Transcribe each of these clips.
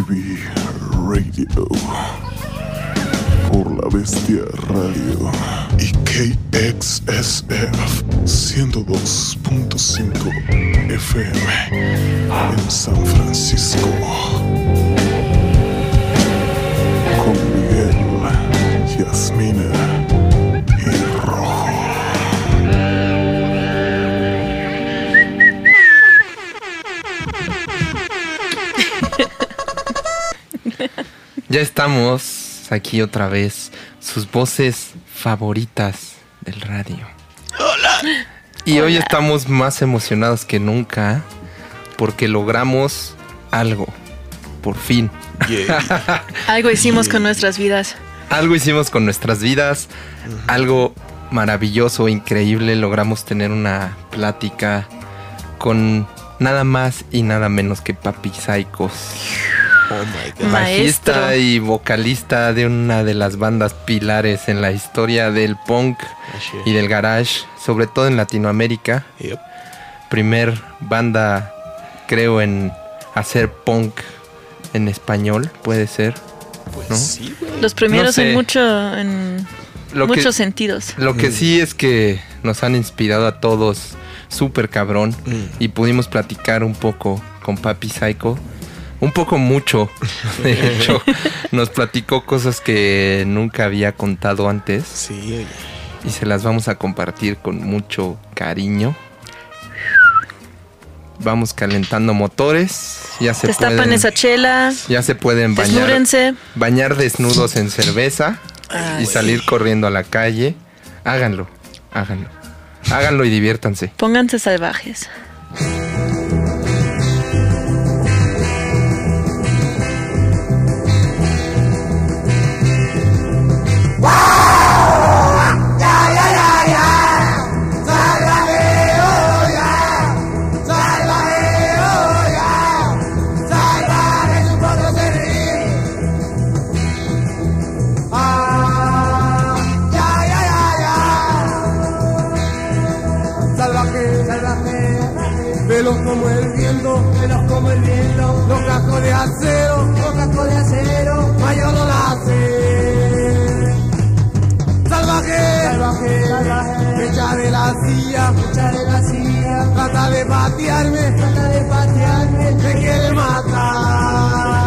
Bee Radio. Por la Bestia Radio. Y KXSF 102.5 FM en San Francisco. Con Miguel, Yasmina Ya estamos aquí otra vez, sus voces favoritas del radio. Hola. Y hoy estamos más emocionados que nunca porque logramos algo, por fin. Algo hicimos con nuestras vidas. Algo hicimos con nuestras vidas, algo maravilloso, increíble. Logramos tener una plática con nada más y nada menos que Papi Psychos. Maestro. Bajista y vocalista de una de las bandas pilares en la historia del punk y del garage, sobre todo en Latinoamérica. Yep. Primer banda, creo, en hacer punk en español, puede ser. Pues ¿No? sí. Los primeros sé. en mucho, en Lo que, muchos sentidos. lo que sí es que nos han inspirado a todos súper cabrón Mm. y pudimos platicar un poco con Papi Psycho. Un poco mucho, de hecho, nos platicó cosas que nunca había contado antes. Sí, oye. y se las vamos a compartir con mucho cariño. Vamos calentando motores. Ya se Destapan pueden, esa chela, ya se pueden bañar, desnúdense. bañar desnudos en cerveza y salir corriendo a la calle. Háganlo, háganlo. Háganlo y diviértanse. Pónganse salvajes. Cascos de acero, cascos de acero, mayor no la hace. Salvaje, salvaje, salvaje, me echaré la silla, me echaré la silla, trata de patearme, trata de patearme, me quiere matar.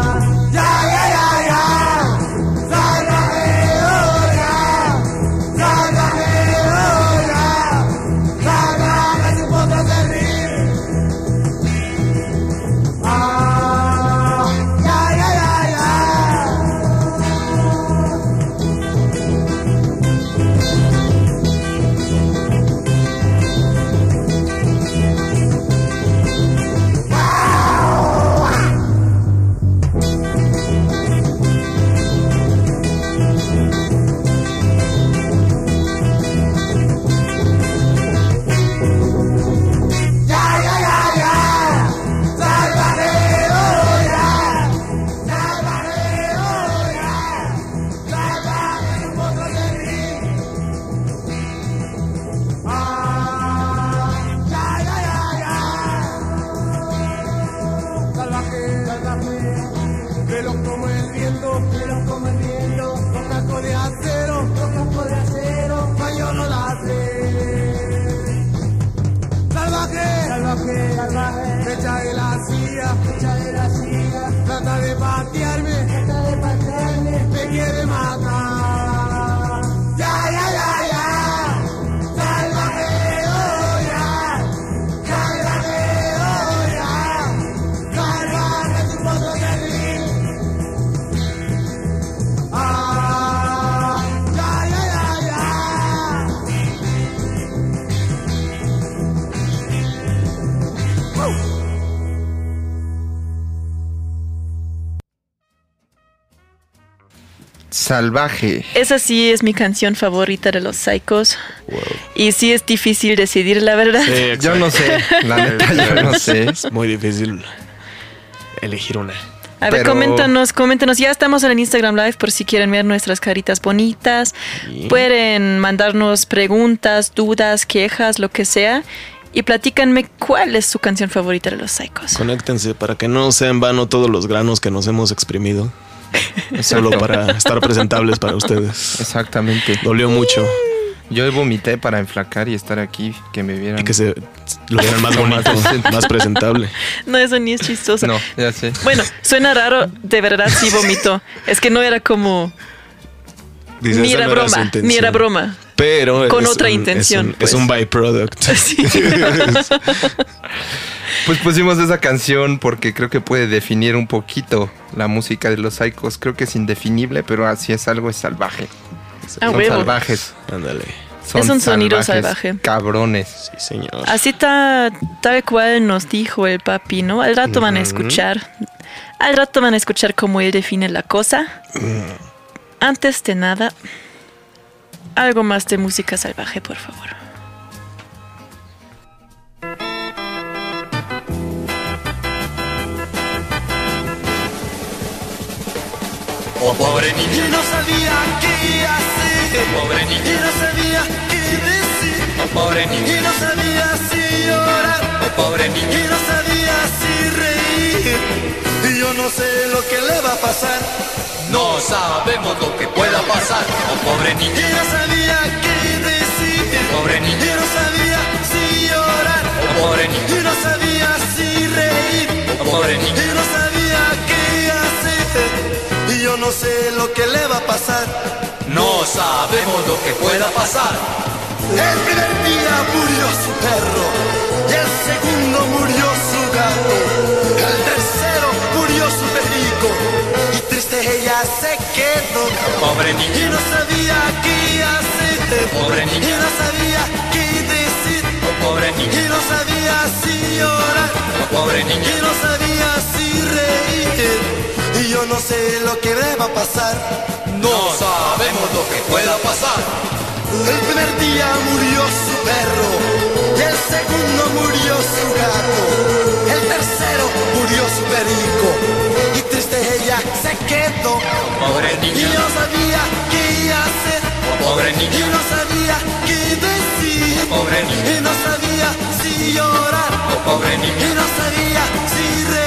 Salvaje. Esa sí es mi canción favorita de los Psychos. Y sí es difícil decidir, la verdad. Sí, Yo no sé, la neta yo no sé. Es muy difícil elegir una. A ver, Pero- coméntanos, coméntanos. Ya estamos en el Instagram Live por si quieren ver nuestras caritas bonitas. Sí. Pueden mandarnos preguntas, dudas, quejas, lo que sea. y platícanme cuál es su canción favorita de los Psychos. Conéctense para que no sea en vano todos los granos que nos hemos exprimido. Solo para estar presentables para ustedes. Exactamente. Dolió mucho. Yo vomité para enflacar y estar aquí, que me vieran. Y que se lo vieran más bonito, más presentable. No, eso ni es chistoso. No, ya sé. Bueno, suena raro, de verdad sí vomitó. Es que no era como... Dice, ni era no broma, ni intención. era broma. Pero Con es otra un- intención, Es un, pues. es un byproduct. Sí. Pues pusimos esa canción porque creo que puede definir un poquito la música de los Psychos. Creo que es indefinible, pero así es algo es salvaje. Ah, Son huevo. salvajes. Ándale. Son Es un sonido salvajes, salvaje. Cabrones. Sí, señor. Así ta- tal cual nos dijo el papi, ¿no? Al rato van a escuchar. Al rato van a escuchar cómo él define la cosa. Antes de nada, algo más de música salvaje, por favor. Pobre niño, Y no sabía qué hacer. pobre Y niño, no sabía qué decir. oh pobre Y niño, no sabía si llorar. oh pobre Y niño, no sabía si reír. Y yo no sé lo que le va a pasar. no sabemos lo que pueda pasar. Oh pobre Y niño, no sabía qué decir. pobre Y niño, no sabía si llorar. oh pobre niño, Y no sabía si reír. oh pobre Y niño, no sabía yo no sé lo que le va a pasar. no sabemos lo que pueda pasar. El primer día murió su perro. Y el segundo murió su gato. El tercero murió su perico. Y triste ella se quedó. Pobre Y niño, no sabía qué hacer. Pobre niña. Y no sabía qué decir. oh pobre Y niño, no sabía si llorar. oh pobre Y niño, no sabía si reír. Y yo no sé lo que le va a pasar. no sabemos lo que pueda pasar. El primer día murió su perro. Y el segundo murió su gato. El tercero murió su perico. Y triste ella se quedó. Pobre Y niño, no sabía qué hacer. pobre Y niño, no sabía qué decir. pobre niño, Y no sabía si llorar. pobre Y niño. no sabía si reír.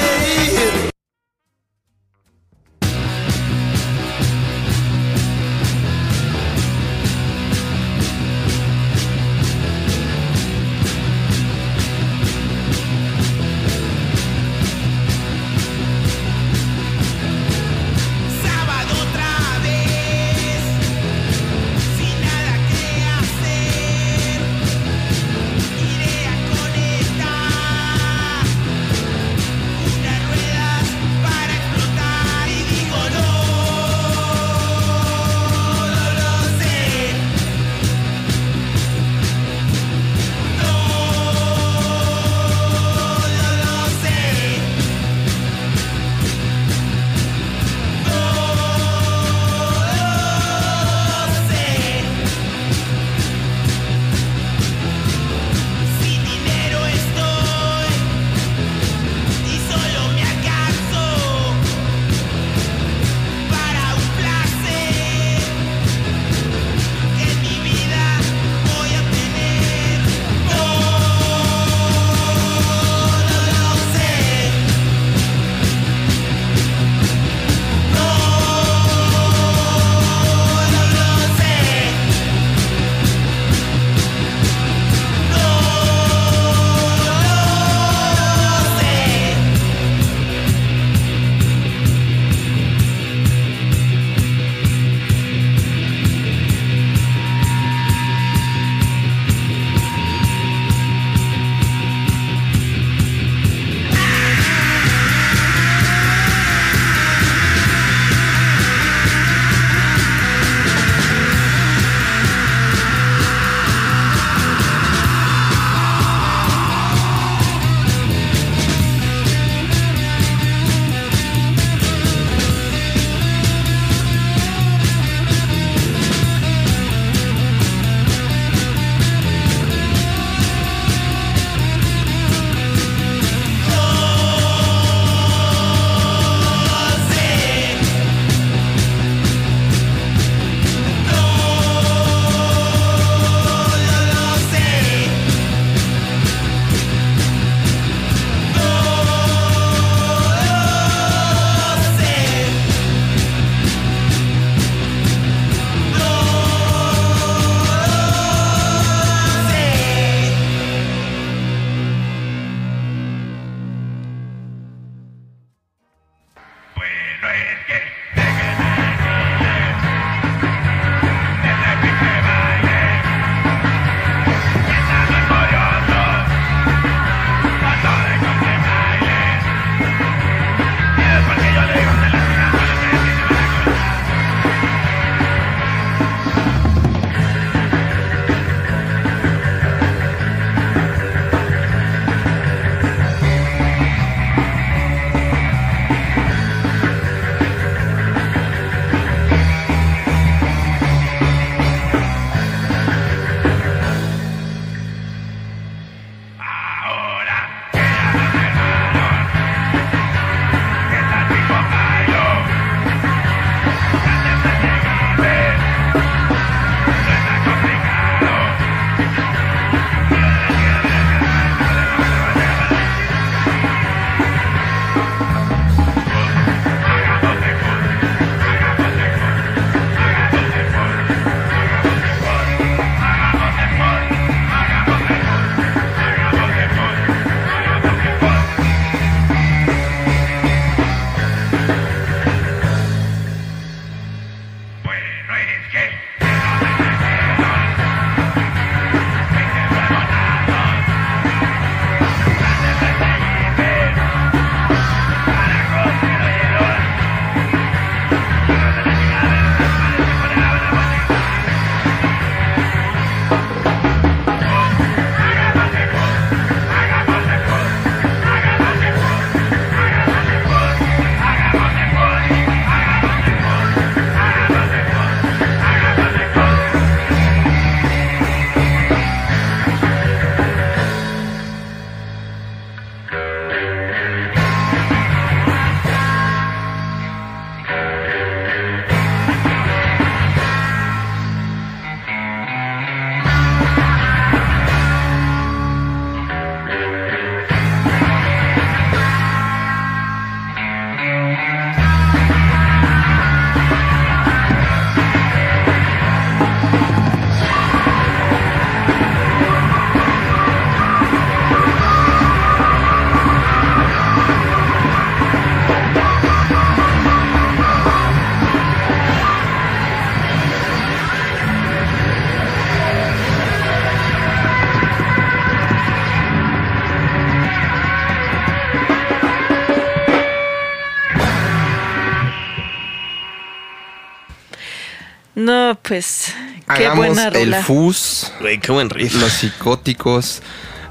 Pues qué Hagamos buena el rola. FUS, Güey, qué buen riff. los psicóticos.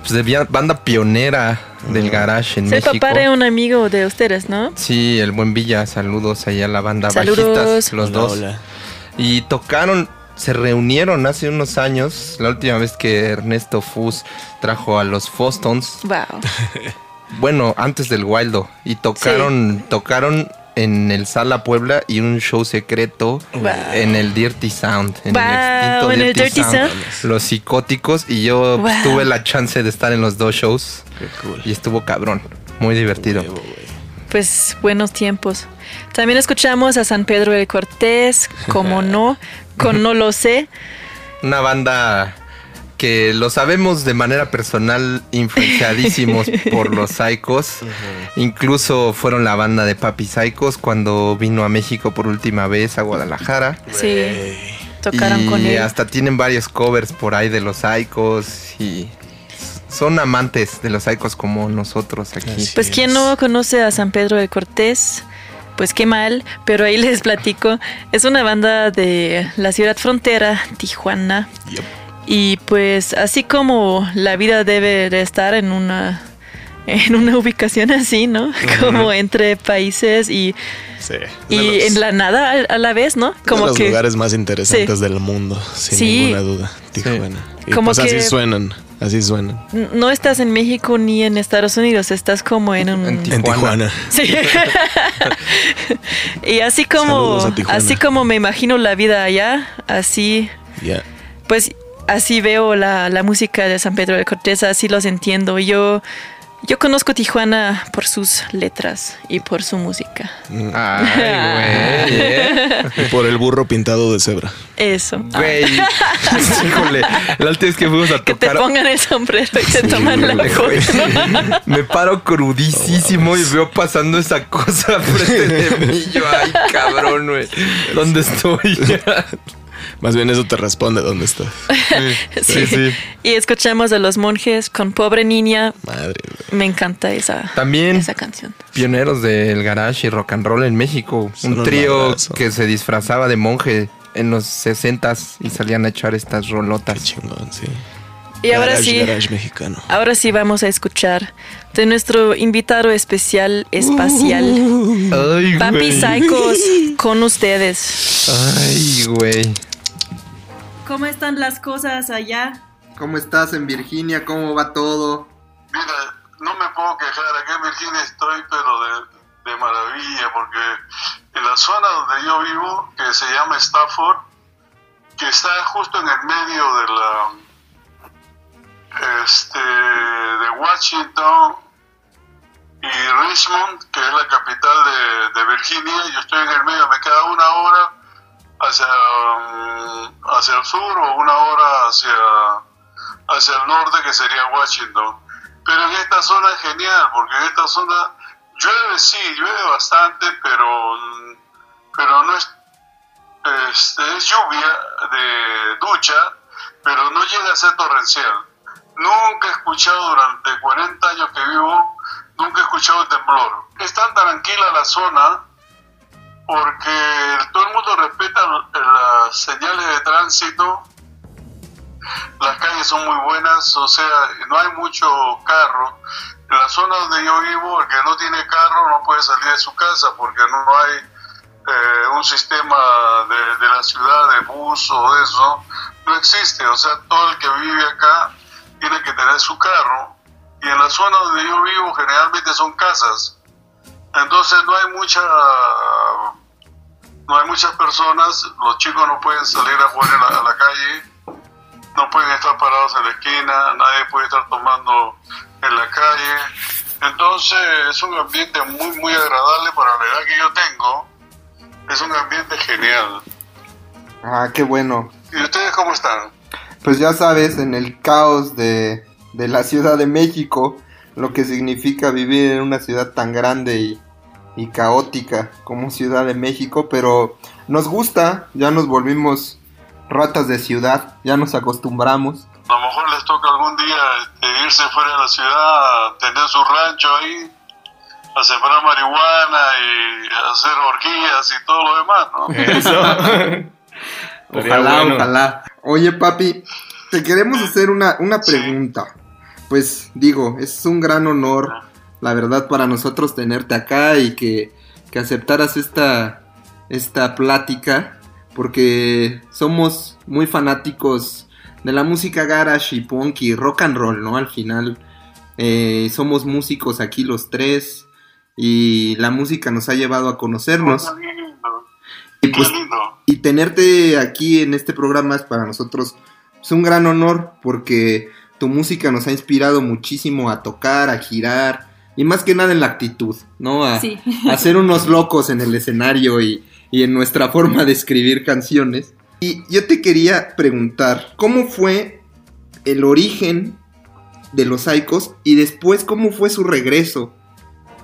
Pues de banda pionera del garage en Es el México. papá de un amigo de ustedes, ¿no? Sí, el buen Villa, saludos allá a la banda Saludos. bajistas, los Hola, dos. hola. Y tocaron, se reunieron hace unos años, la última vez que Ernesto Fus trajo a los Fostons, Wow. bueno, antes del Wildo, y tocaron, tocaron en el Sala Puebla y un show secreto Wow. en el Dirty Sound, en Wow, el extinto en el Dirty, Sound. Sound. Los psicóticos y yo pues, Wow. tuve la chance de estar en los dos shows Qué cool. y estuvo cabrón, muy divertido. Pues buenos tiempos. También escuchamos a San Pedro de Cortés, como no, con No lo sé. Una banda que lo sabemos de manera personal, influenciadísimos por los Psychos. Incluso fueron la banda de Papi Psychos cuando vino a México por última vez a Guadalajara. Sí, tocaron y con él. hasta tienen varios covers por ahí de los Psychos y son amantes de los Psychos como nosotros aquí. Así Pues quien no conoce a San Pedro de Cortés, pues qué mal, pero ahí les platico. Es una banda de la ciudad frontera, Tijuana. Yep. Y pues así como la vida debe de estar en una en una ubicación así, ¿no? Como entre países y, Sí. de y los- en la nada a, a la vez, ¿no? de Como los que lugares más interesantes del mundo, sin Sí. ninguna duda. Tijuana. Y Como pues así que- suenan, así suenan. no estás en México ni en Estados Unidos, estás como en un En En Tijuana. Tijuana. Sí. y así como Tijuana. así como me imagino la vida allá, así Ya. pues así veo la, la música de San Pedro de Cortés, así los entiendo. Yo Yo conozco Tijuana por sus letras y por su música. Ay, güey. ¿eh? Y por el burro pintado de cebra. Eso. Güey. Híjole. La última vez que fuimos a Que te tocar. pongan el sombrero y te toman la foto. Me paro crudísimo y veo pasando esa cosa frente de mí. Yo, ay, cabrón, güey. ¿Dónde estoy? Más bien eso te responde dónde estás. Sí, sí. Y escuchamos a los monjes con Pobre Niña. Madre. güey. Me encanta esa, También esa canción. pioneros del garage y rock and roll en México. Son un trío que se disfrazaba de monje en los 60s y salían a echar estas Qué rolotas. chingón, sí. Y ahora Garage, sí, Garage mexicano. ahora sí vamos a escuchar de nuestro invitado especial espacial. Ay, Papi. Psychos, con ustedes. Ay, güey. ¿Cómo están las cosas allá? ¿Cómo estás en Virginia? ¿Cómo va todo? Mira, no me puedo quejar, aquí en Virginia estoy, pero de, de maravilla, porque en la zona donde yo vivo, que se llama Stafford, que está justo en el medio de la este de Washington y Richmond, que es la capital de, de Virginia, yo estoy en el medio, me queda una hora hacia, mm, hacia el sur o una hora hacia hacia el norte que sería Washington. Pero en esta zona es genial, porque en esta zona llueve, sí, llueve bastante, pero, pero no es, este, es lluvia de ducha, pero no llega a ser torrencial. Nunca he escuchado durante 40 años que vivo, nunca he escuchado temblor. Es tan tranquila la zona porque todo el mundo respeta las señales de tránsito las calles son muy buenas, o sea, no hay mucho carro. En la zona donde yo vivo, el que no tiene carro no puede salir de su casa porque no hay eh, un sistema de, de la ciudad de bus o eso. No existe, o sea, todo el que vive acá tiene que tener su carro. Y en la zona donde yo vivo generalmente son casas. Entonces no hay mucha no hay muchas personas, los chicos no pueden salir afuera a la, a la calle, no pueden estar parados en la esquina, nadie puede estar tomando en la calle. Entonces es un ambiente muy, muy agradable para la edad que yo tengo. Es un ambiente genial. Ah, qué bueno. ¿Y ustedes cómo están? Pues ya sabes, en el caos de, de la Ciudad de México, lo que significa vivir en una ciudad tan grande y, y caótica como Ciudad de México, pero nos gusta, ya nos volvimos ratas de ciudad, ya nos acostumbramos. A lo mejor les toca algún día este, irse fuera de la ciudad, tener su rancho ahí, a sembrar marihuana y hacer orgías y todo lo demás, ¿no? Ojalá, ojalá. Oye, papi, te queremos hacer una, una pregunta. Pues digo, es un gran honor, la verdad, para nosotros tenerte acá y que, que aceptaras esta, esta plática, porque somos muy fanáticos de la música garage y punk y rock and roll, ¿no? Al final, eh, somos músicos aquí los tres y la música nos ha llevado a conocernos. Y pues y tenerte aquí en este programa es para nosotros es un gran honor porque tu música nos ha inspirado muchísimo a tocar, a girar y más que nada en la actitud, ¿no? A, Sí. a ser unos locos en el escenario y, y en nuestra forma de escribir canciones. Y yo te quería preguntar, ¿cómo fue el origen de los Psychos y después cómo fue su regreso?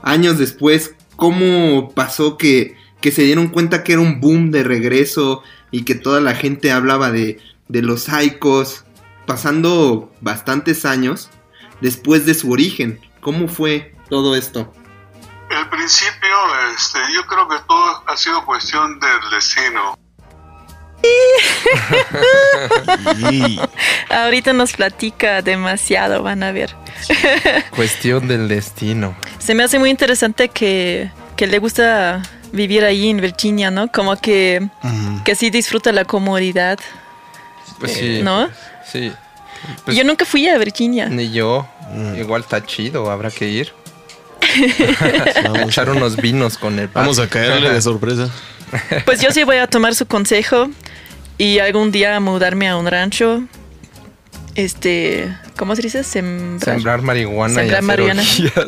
Años después, ¿cómo pasó que, que se dieron cuenta que era un boom de regreso y que toda la gente hablaba de, de los Psychos? Pasando bastantes años después de su origen, ¿cómo fue todo esto? El principio, este, yo creo que todo ha sido cuestión del destino. Y Ahorita nos platica demasiado, van a ver. Cuestión del destino. Se me hace muy interesante que, que le gusta vivir ahí en Virginia, ¿no? Como que, que sí disfruta la comodidad, Pues eh, sí. ¿no? Sí. Pues- Yo nunca fui a Virginia. Ni yo. Mm. Igual está chido, habrá que ir. Vamos a echar unos vinos con el. Vamos a caerle de sorpresa. Pues yo sí voy a tomar su consejo y algún día mudarme a un rancho. Este, ¿cómo se dice? Sembrar, marihuana. Sembrar marihuana.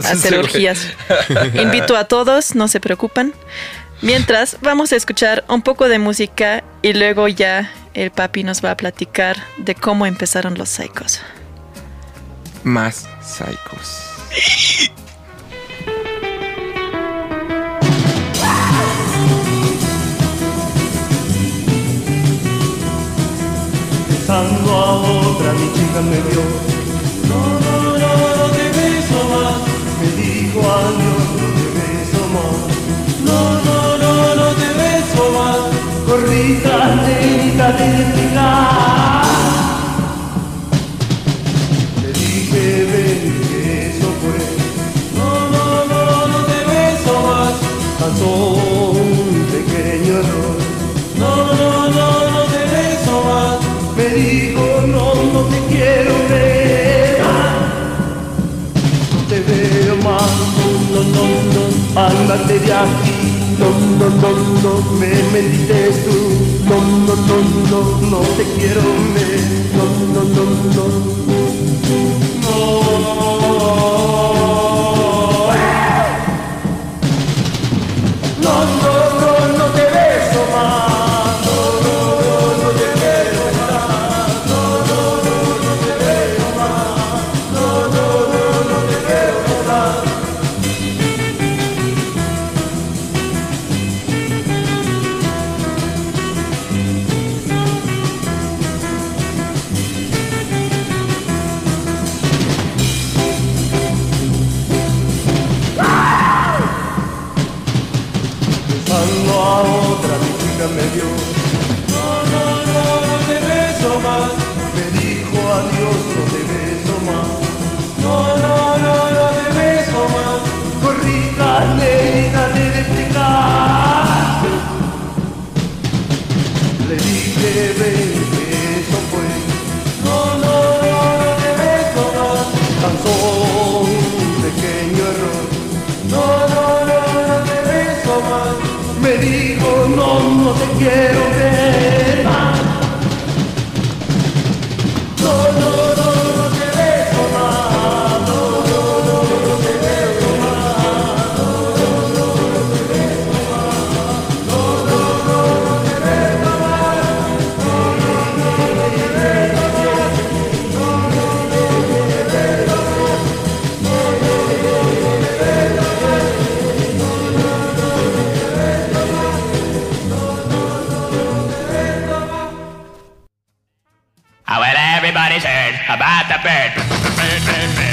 Hacer orgías. Invito a todos, no se preocupan. Mientras, vamos a escuchar un poco de música y luego ya el papi nos va a platicar de cómo empezaron los psicos. Más psicos. besando a otra, mi chica me vio. No, no, no, no te beso más, me dijo adiós, no te beso más. No, no, no, no te beso más, corrí tras nenita de identidad. Le dije, ven, que eso fue. No, no, no, no te beso más, tan solo Ándate de aquí, no, no, no, no me mendites tú. No, no, no, te quiero, me. No, no, no. No. Si te dije eso fue no no no no te beso más tan un pequeño error no no no no te beso más me dijo no no te quiero ver. by the bed.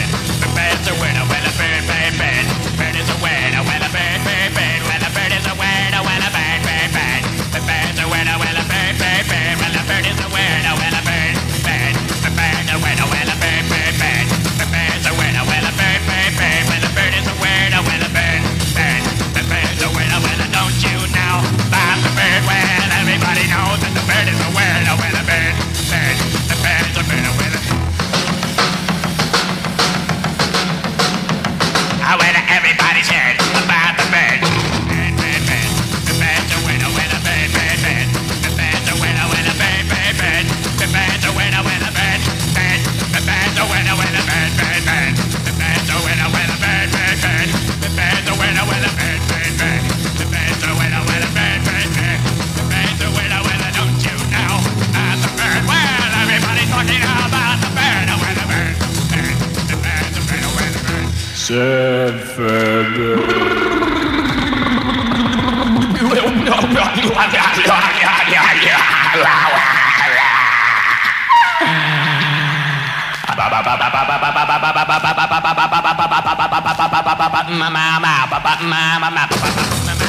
Mama.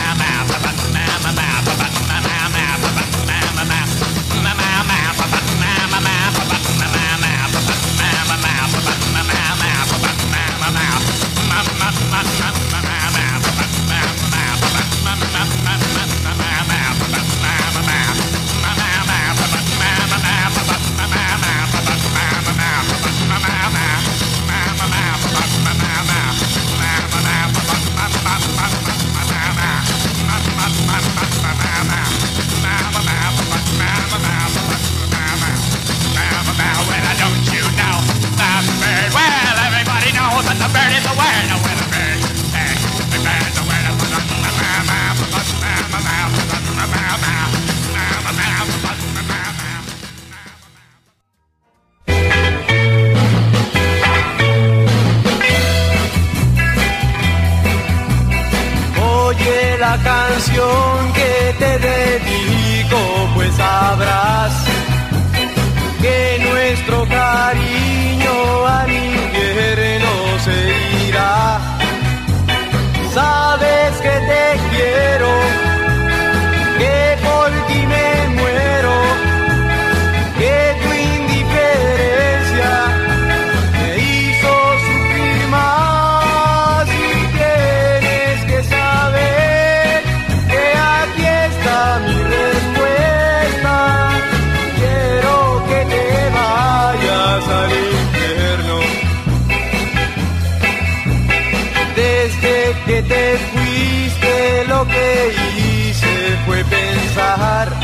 trabajar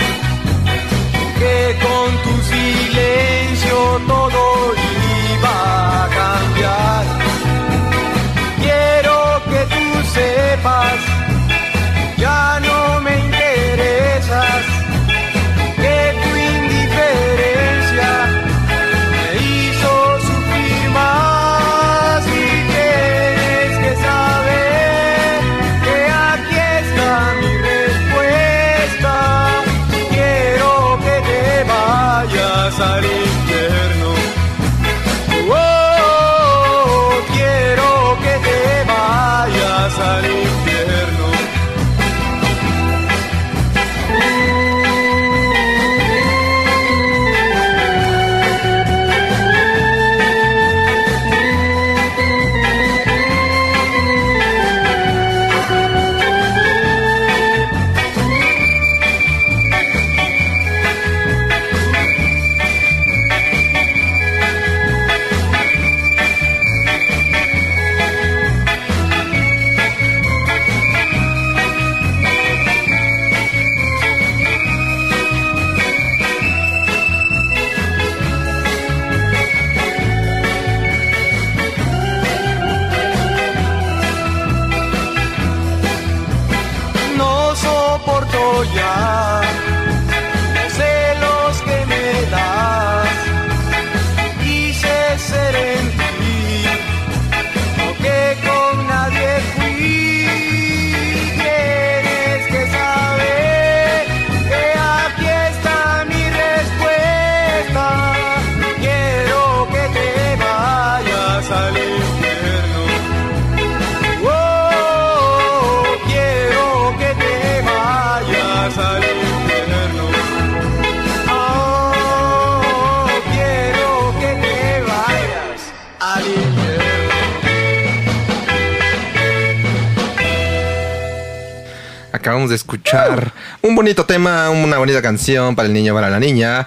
Acabamos de escuchar un bonito tema, una bonita canción para el niño, para la niña.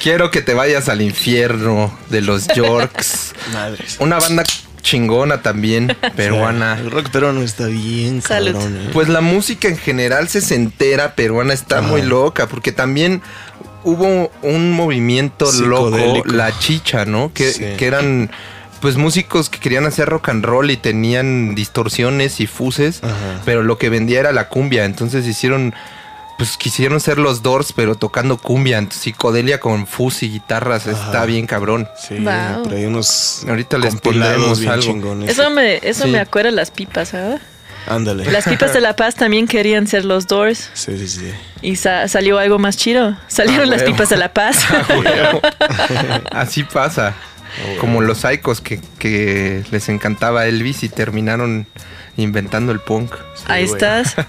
Quiero que te vayas al infierno de los Yorks. Madres. Una banda chingona también, peruana. El rock peruano está bien Salud. cabrón. eh. Pues la música en general se entera peruana está muy loca, porque también hubo un movimiento loco, la chicha, ¿no? Que, Sí. que eran pues músicos que querían hacer rock and roll y tenían distorsiones y fuses, Ajá. pero lo que vendía era la cumbia, entonces hicieron pues quisieron ser los Doors, pero tocando cumbia, entonces, psicodelia con fuzz y guitarras, está bien cabrón. Sí, Wow. pero hay unos Ahorita les pondremos algo. chingones. Eso me, eso Sí. me acuerda las pipas, ¿sabes? Ándale. Las pipas de La Paz también querían ser los Doors Sí, sí, sí. y sa- salió algo más chido. Salieron Ah, las pipas de La Paz. Así pasa. Como los psychos que, que les encantaba Elvis y terminaron inventando el punk. Ahí estás.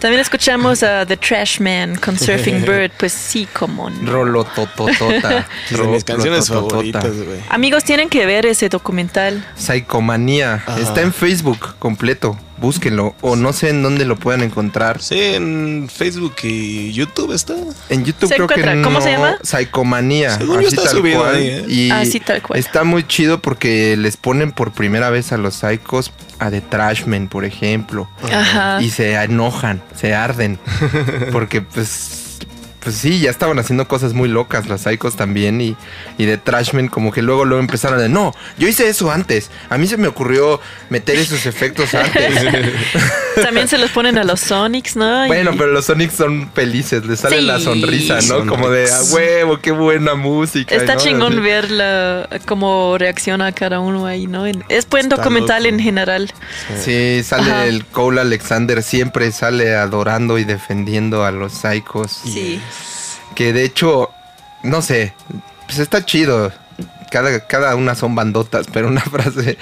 También escuchamos a The Trash Man con Surfing Bird. Pues sí, como no. Rolotototota. Es de mis canciones favoritas, güey. Amigos, tienen que ver ese documental. Psicomanía. Ajá. Está en Facebook completo. Búsquenlo. O no sé en dónde lo puedan encontrar. Sí, en Facebook y YouTube está. En YouTube Se creo que encuentra. ¿Cómo no. se llama? Psicomanía. Según yo así está tal subido cual. ahí, ¿eh? Y Así tal cual. Está muy chido porque les ponen por primera vez a los psychos a The Trashman, por ejemplo. Ajá. Y se enojan, se arden. Porque pues. Pues sí, ya estaban haciendo cosas muy locas los Psychos también y, y de Trashman como que luego luego empezaron de no, yo hice eso antes, a mí se me ocurrió meter esos efectos antes. también se los ponen a los Sonics, ¿no? Y- Bueno, pero los Sonics son felices, les sale Sí. la sonrisa, ¿no? Como de, a huevo, qué buena música. Está ¿no? chingón Así. ver la, cómo reacciona cada uno ahí, ¿no? En- Es buen Está documental loco. en general. Sí, sale Ajá. el Cole Alexander, siempre sale adorando y defendiendo a los Psychos. Sí. Que de hecho, no sé, pues está chido. Cada, cada una son bandotas, pero una frase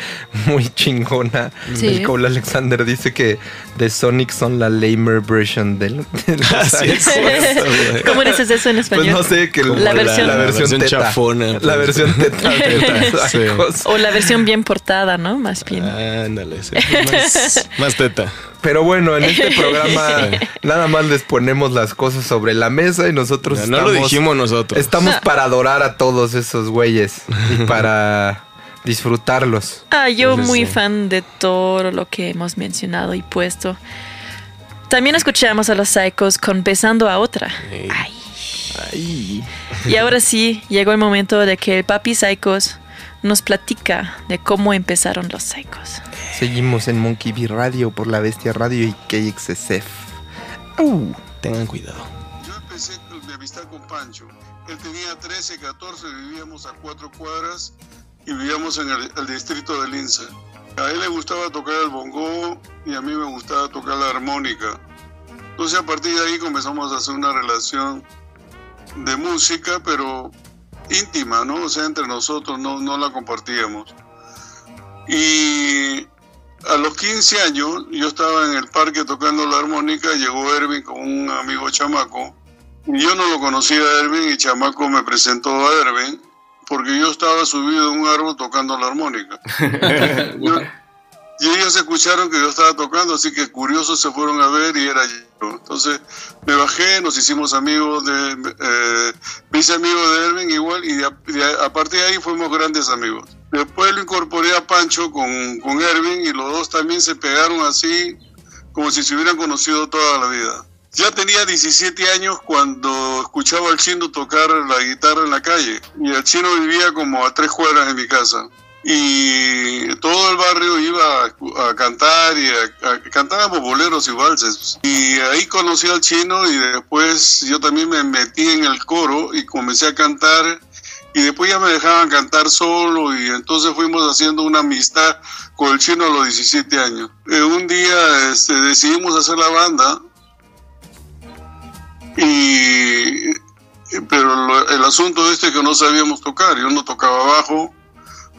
muy chingona. Sí. El Cole Alexander dice que The Sonic son la lamer version del, Así es. ¿Cómo dices eso en Pues español? no sé, que La la, versión- la versión, La versión teta. chafona, La pues. versión teta Sí. O la versión bien portada, ¿no? Más bien. Ándale, sí. Más, más teta. Pero bueno, en este programa nada más les ponemos las cosas sobre la mesa y nosotros No, no estamos, lo dijimos nosotros. estamos No. para adorar a todos esos güeyes y para disfrutarlos. Ah, yo muy sí. fan de todo lo que hemos mencionado y puesto. También escuchamos a los Psychos con Besando a otra. Ey. Ay. Y ahora sí, llegó el momento de que el papi Psychos nos platica de cómo empezaron los Psychos. Seguimos en Monkey Bee Radio por la Bestia Radio y KXSF. Uh, Tengan cuidado. Yo empecé con mi amistad con Pancho. Él tenía 13, 14, vivíamos a cuatro cuadras y vivíamos en el, el distrito de Lince. A él le gustaba tocar el bongo y a mí me gustaba tocar la armónica. Entonces a partir de ahí comenzamos a hacer una relación de música, pero íntima, ¿no? O sea, entre nosotros no, no la compartíamos. Y a los 15 años, yo estaba en el parque tocando la armónica, llegó Erwin con un amigo chamaco. Y yo no lo conocía a Erwin y chamaco me presentó a Erwin porque yo estaba subido en un árbol tocando la armónica. Yo- y ellos escucharon que yo estaba tocando, así que curiosos se fueron a ver y era yo. Entonces me bajé, nos hicimos amigos de, eh, hice amigo de Erwin igual y a, de- a partir de ahí fuimos grandes amigos. Después lo incorporé a Pancho con, con Erwin y los dos también se pegaron así como si se hubieran conocido toda la vida. Ya tenía 17 años cuando escuchaba al chino tocar la guitarra en la calle y el chino vivía como a tres cuadras de mi casa y todo el barrio iba a, a cantar y a, a- cantábamos boleros y valses y ahí conocí al chino y después yo también me metí en el coro y comencé a cantar y después ya me dejaban cantar solo y entonces fuimos haciendo una amistad con el chino a los 17 años. Eh, un día este, decidimos hacer la banda y pero lo- el asunto este que no sabíamos tocar, yo no tocaba bajo,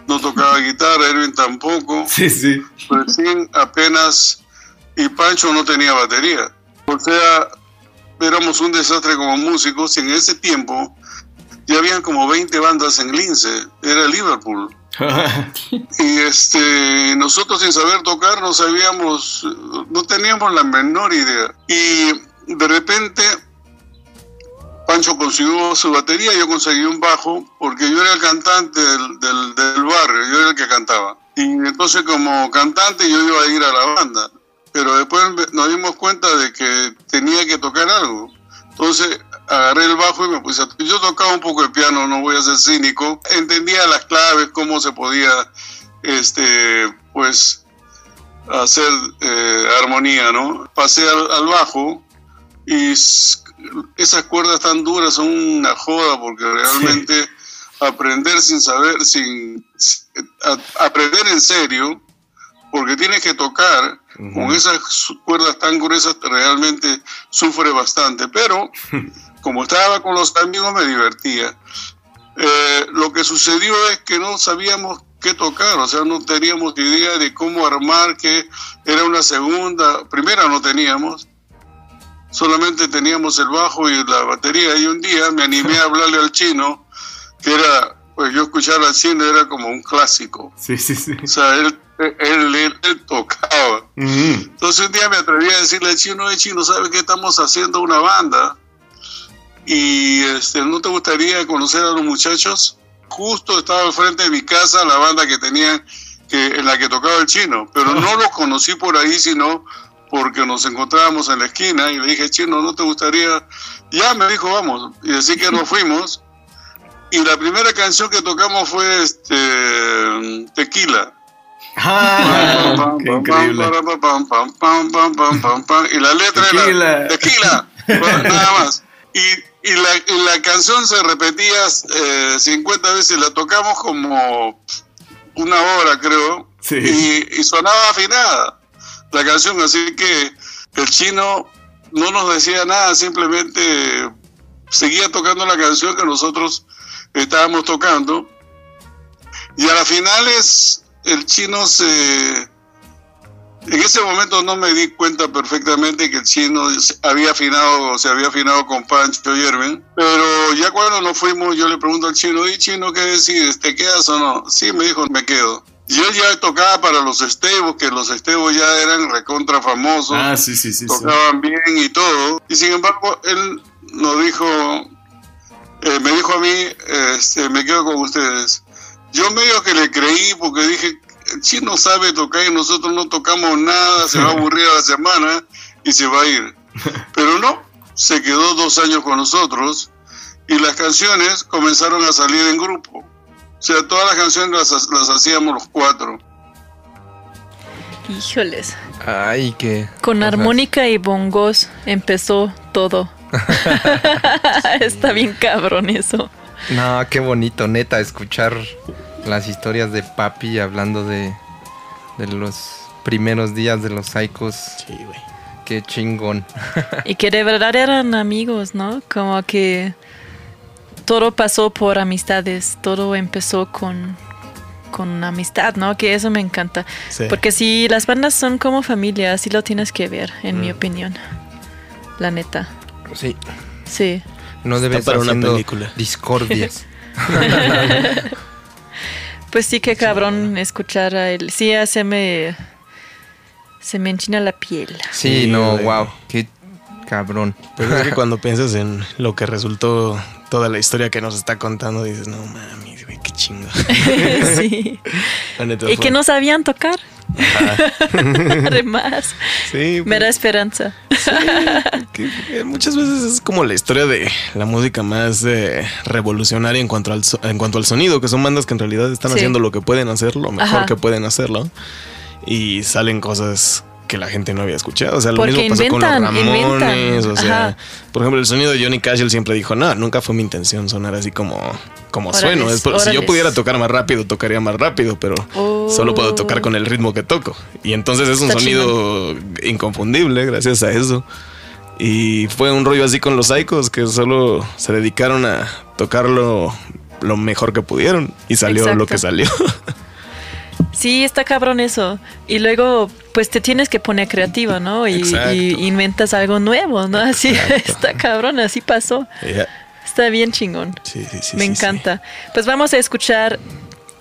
no tocaba guitarra, Erwin tampoco, Sí, sí. recién apenas y Pancho no tenía batería. O sea, éramos un desastre como músicos y en ese tiempo ya habían como 20 bandas en Lince, era Liverpool. Y este, nosotros sin saber tocar no sabíamos, no teníamos la menor idea. Y de repente Pancho consiguió su batería, yo conseguí un bajo, porque yo era el cantante del, del, barrio, yo era el que cantaba. Y entonces como cantante yo iba a ir a la banda, pero después nos dimos cuenta de que tenía que tocar algo. Entonces agarré el bajo y me puse a... Yo tocaba un poco el piano, no voy a ser cínico. Entendía las claves, cómo se podía, este, pues, hacer eh, armonía, ¿no? Pasé al bajo y esas cuerdas tan duras son una joda porque realmente aprender sin saber, sin, a- aprender en serio, porque tienes que tocar con esas cuerdas tan gruesas, realmente sufre bastante. Pero como estaba con los amigos, me divertía. Eh, lo que sucedió es que no sabíamos qué tocar, o sea, no teníamos idea de cómo armar, que era una segunda, primera no teníamos, solamente teníamos el bajo y la batería. Y un día me animé a hablarle al chino, que era, pues yo escuchar al chino era como un clásico. Sí, sí, sí. O sea, él, él, él- él tocaba. Entonces un día me atreví a decirle al chino, "Eh, chino, ¿sabes que estamos haciendo una banda? Y este, ¿no te gustaría conocer a los muchachos? Justo estaba al frente de mi casa la banda que tenían, que, en la que tocaba el chino, pero no los conocí por ahí, sino porque nos encontrábamos en la esquina y le dije, chino, ¿no te gustaría? Ya me dijo, vamos. Y así que nos fuimos. Y la primera canción que tocamos fue este, Tequila. Ah. Pam, pam, pam. Y la letra Tequila. era tequila, Bueno, nada más. Y, y, la, y la canción se repetía eh, 50 veces, la tocamos como una hora, creo, Sí. y, y sonaba afinada la canción, así que el chino no nos decía nada, simplemente seguía tocando la canción que nosotros estábamos tocando. Y a las finales el chino se... En ese momento no me di cuenta perfectamente que el chino había afinado, se había afinado con Pancho Yerben, pero ya cuando nos fuimos yo le pregunto al chino, ¿y chino qué decides? ¿Te quedas o no? Sí, me dijo, me quedo. Y él ya tocaba para los estebos, que los estebos ya eran recontra famosos Ah, sí, sí, sí. sí. tocaban bien y todo. Y sin embargo, él nos dijo, eh, me dijo a mí, este, me quedo con ustedes. Yo medio que le creí porque dije, el chino sabe tocar y nosotros no tocamos nada, se va a aburrir a la semana y se va a ir. Pero no, se quedó dos años con nosotros y las canciones comenzaron a salir en grupo. O sea, todas las canciones las, las hacíamos los cuatro. Híjoles. Ay, qué. Con armónica y bongos empezó todo. Está bien cabrón eso. No, qué bonito, neta, escuchar las historias de papi hablando de, de los primeros días de los Psychos. Sí, güey. Qué chingón. Y que de verdad eran amigos, ¿no? Como que todo pasó por amistades, todo empezó con, con amistad, ¿no? Que eso me encanta. Sí. Porque si las bandas son como familia, así lo tienes que ver, en Mm. mi opinión. La neta. Sí, Sí. no debe para estar una película. discordias. Pues sí, que cabrón escuchar a él. Sí, se me. Se me enchina la piel. Sí, Sí, no, wow, qué cabrón. Pero es que cuando piensas en lo que resultó toda la historia que nos está contando, dices, no mames, güey, qué chingo. sí. Y fue- que no sabían tocar. Además, Sí, me da esperanza. que, eh, muchas veces es como la historia de la música más eh, revolucionaria en cuanto al so- en cuanto al sonido, que son bandas que en realidad están Sí. haciendo lo que pueden hacer, lo mejor Ajá. que pueden hacerlo, y salen cosas que la gente no había escuchado. O sea, lo Porque mismo pasó con los Ramones. inventan. O sea, Ajá. por ejemplo, el sonido de Johnny Cash, él siempre dijo, no, nunca fue mi intención sonar así como, como sueno. Es por- si yo pudiera tocar más rápido, tocaría más rápido, pero Oh. solo puedo tocar con el ritmo que toco. Y entonces es un Está sonido inconfundible gracias a eso. Y fue un rollo así con los Psychos que solo se dedicaron a tocarlo lo mejor que pudieron y salió Exacto. lo que salió. Sí, está cabrón eso. Y luego, pues te tienes que poner creativo, ¿no? Y, inventas algo nuevo, ¿no? Así Exacto. está cabrón, así pasó. Está bien chingón. Sí, sí, sí, Me sí, encanta. Pues vamos a escuchar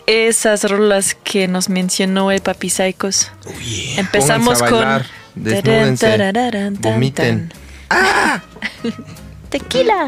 esas rolas que nos mencionó el Papi Psychos. Empezamos Pónganse a bailar, con. desnúdense, Tarán, tararán, tan, vomiten. tan. Tequila.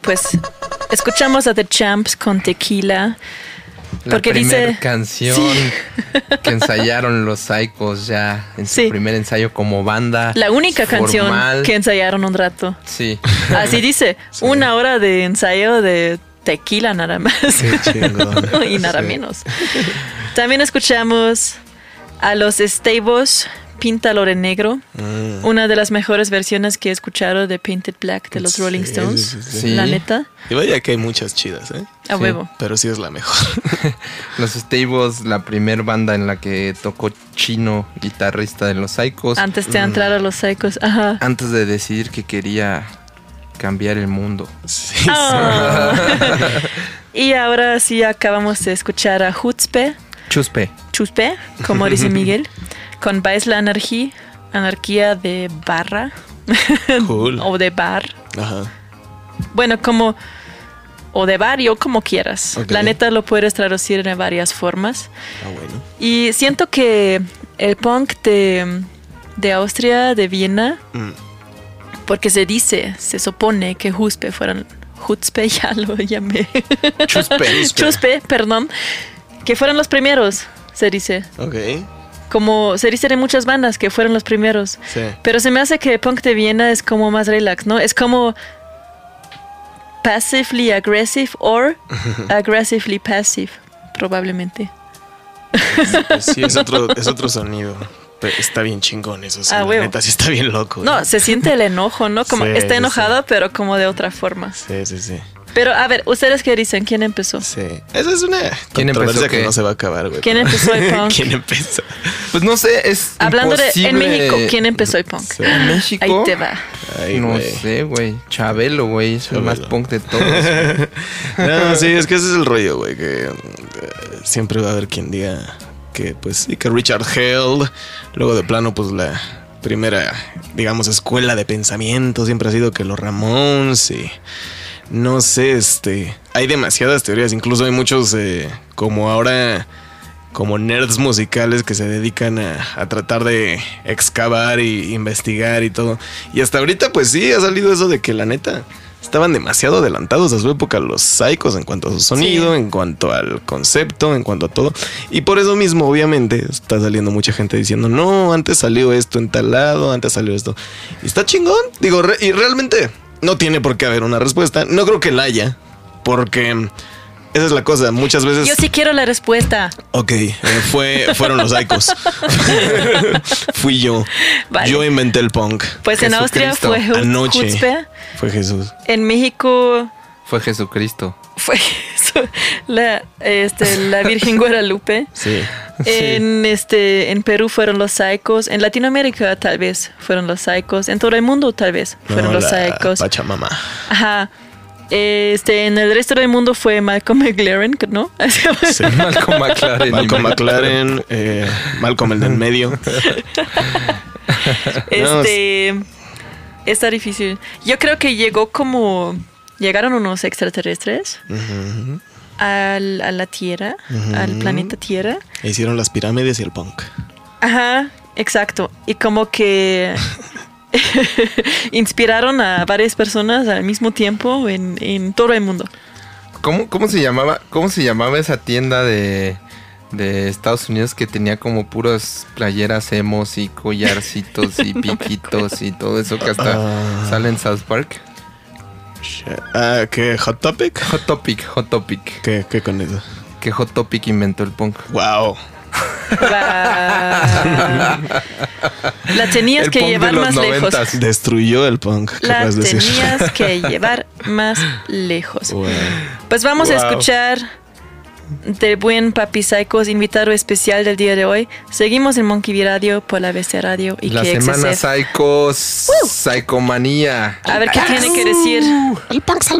pues escuchamos a The Champs con tequila. La porque primera dice... canción que ensayaron los Psychos ya en su primer ensayo como banda. La única canción que ensayaron un rato. Sí. Así dice, una hora de ensayo de tequila nada más. Qué y nada menos. También escuchamos a los Stavos Píntalo de negro. Mm. Una de las mejores versiones que he escuchado de Painted Black de los Rolling Stones. sí, sí, sí. La neta. Y vaya que hay muchas chidas, ¿eh? A Sí. huevo. Pero sí es la mejor. Los Stables, la primer banda en la que tocó Chino, guitarrista de los Psychos, Antes de entrar a los psychos. Ajá. antes de decidir que quería cambiar el mundo. Sí, Ah. y ahora sí acabamos de escuchar a Hutzpe, Chuspe. Chuspe, como dice Miguel, con Bais la Anarquía, anarquía de barra Cool. o de bar. Ajá. Bueno, como o de barrio, como quieras. Ok. La neta lo puedes traducir de varias formas. Ah, bueno. Y siento que el punk de, de Austria, de Viena, Mm. porque se dice, se supone que Huspe fueron, Hutzpe ya lo llamé, Chuspe. Chuspe, perdón, que fueron los primeros, se dice. Ok. Como se dice de muchas bandas que fueron los primeros. Sí. Pero se me hace que punk de Viena es como más relax, ¿no? Es como passively aggressive or aggressively passive, probablemente. Sí, es otro, es otro sonido. Está bien chingón eso. Sí, Ah, la neta sí está bien loco. No, se siente el enojo, ¿no? Como Sí, está sí, enojado, pero como de otra forma. Sí, sí, sí. Pero a ver, ¿ustedes qué dicen? ¿Quién empezó? Sí. Esa es una ¿Quién empezó controversia que qué? no se va a acabar, güey. ¿Quién empezó el punk? ¿Quién empezó? Pues no sé, es Hablando de en imposible- México, ¿quién empezó el punk? Sí. ¿En México? Ahí te va. Ay, no güey. sé, güey. Chabelo, güey. Es el más Chabelo. punk de todos. No, sí, es que ese es el rollo, güey, que eh, siempre va a haber quien diga que, pues, sí, que Richard Held, luego de plano, pues, la primera, digamos, escuela de pensamiento siempre ha sido que los Ramones y no sé, este, hay demasiadas teorías, incluso hay muchos, eh, como ahora, como nerds musicales que se dedican a, a tratar de excavar y investigar y todo. Y hasta ahorita, pues sí, ha salido eso de que la neta estaban demasiado adelantados a su época los Psychos en cuanto a su sonido, Sí. en cuanto al concepto, en cuanto a todo. Y por eso mismo, obviamente, está saliendo mucha gente diciendo, no, antes salió esto en tal lado, antes salió esto. Y está chingón. Digo, re- y realmente no tiene por qué haber una respuesta. No creo que la haya, porque esa es la cosa. Muchas veces... Yo sí quiero la respuesta. Ok, eh, fue, fueron los Psychos. Fui yo. Vale. Yo inventé el punk. Pues en Austria fue Anoche. Fue Jesús. En México Fue Jesucristo. fue la, este, la Virgen Guadalupe. Sí. En este en Perú fueron los Psychos, en Latinoamérica tal vez fueron los Psychos, en todo el mundo tal vez fueron No, los Psychos. Pachamama. Ajá. Este, en el resto del mundo fue Malcolm McLaren, ¿no? Sí. Malcolm McLaren. Malcolm McLaren, eh, Malcolm el del medio. Este está difícil. Yo creo que llegó como llegaron unos extraterrestres al, a la Tierra, al planeta Tierra. E Hicieron las pirámides y el punk. Ajá, exacto. Y como que inspiraron a varias personas al mismo tiempo en, en todo el mundo. ¿Cómo, ¿Cómo se llamaba? ¿Cómo se llamaba esa tienda de, de Estados Unidos que tenía como puras playeras emos y collarcitos y piquitos y todo eso que hasta Ah. sale en South Park? Ah, ¿qué? ¿Hot Topic? Hot Topic, Hot Topic. ¿Qué, qué con eso? Que Hot Topic inventó el punk. Wow. La, la tenías El que punk de llevar los más lejos. Destruyó el punk. La capaz de decir. tenías que llevar más lejos. Wow. Pues vamos a escuchar del buen Papi Psychos, invitado especial del día de hoy. Seguimos en Monkey Radio por la BC Radio y La KXSF. semana Psychos, Psychomanía. A ver qué tiene que decir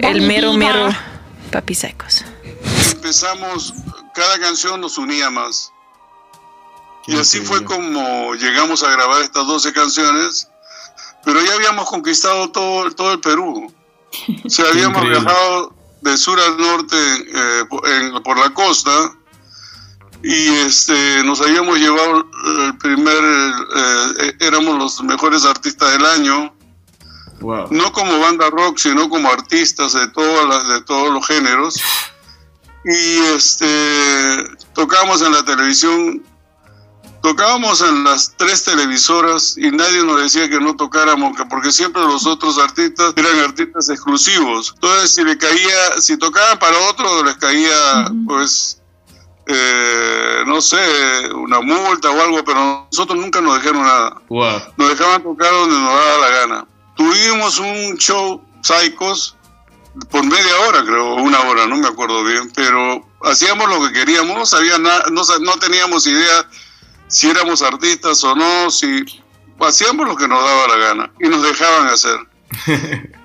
el mero mero Papi Psychos. empezamos, cada canción nos unía más. Y así fue como llegamos a grabar estas 12 canciones, pero ya habíamos conquistado todo, todo el Perú. O sea, habíamos increíble. viajado de sur al norte eh, por, en- por la costa y este nos habíamos llevado el primer, eh, éramos los mejores artistas del año Wow. no como banda rock, sino como artistas de, todas las, de todos los géneros. Y este, tocábamos en la televisión, tocábamos en las tres televisoras y nadie nos decía que no tocáramos, que porque siempre los otros artistas eran artistas exclusivos. Entonces, si le caía, si tocaban para otro, les caía, pues, eh, no sé, una multa o algo, pero nosotros nunca nos dejaron nada. Wow. Nos dejaban tocar donde nos daba la gana. Tuvimos un show, Psychos, por media hora, creo, o una hora, no me acuerdo bien, pero hacíamos lo que queríamos, no, sabía na- no, no teníamos idea si éramos artistas o no, si hacíamos lo que nos daba la gana y nos dejaban hacer.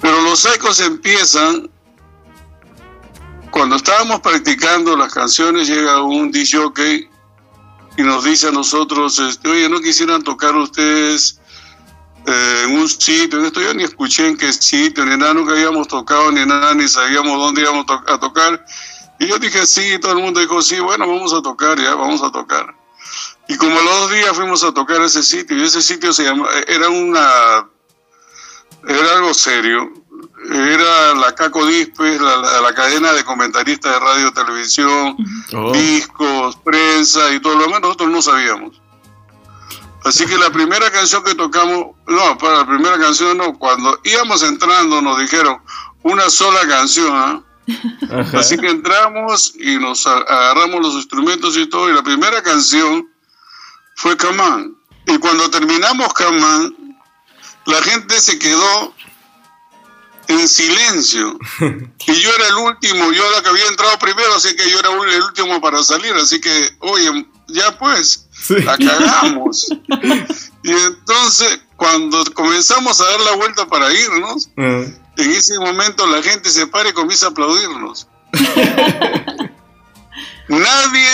Pero los Psychos empiezan cuando estábamos practicando las canciones, llega un DJ y nos dice a nosotros, este, oye, ¿no quisieran tocar ustedes eh, en un sitio? En Esto yo ni escuché en qué sitio, ni nada, nunca habíamos tocado, ni nada, ni sabíamos dónde íbamos to- a tocar. Y yo dije, sí, todo el mundo dijo, sí, bueno, vamos a tocar, ya, vamos a tocar. Y como a los dos días fuimos a tocar ese sitio, y ese sitio se llama, era una, era algo serio, era la Caco Dispes, la, la- la cadena de comentaristas de radio y televisión, Oh. discos, prensa y todo lo demás, nosotros no sabíamos. Así que la primera canción que tocamos, no, para la primera canción no, cuando íbamos entrando nos dijeron una sola canción, ¿ah? Ajá. Así que entramos y nos agarramos los instrumentos y todo, y la primera canción fue Camán. Y cuando terminamos Camán, la gente se quedó en silencio. Y yo era el último, yo era que había entrado primero, así que yo era el último para salir, así que, oye, ya pues, la cagamos. Y entonces, cuando comenzamos a dar la vuelta para irnos, Ah. En ese momento la gente se para y comienza a aplaudirnos. Nadie,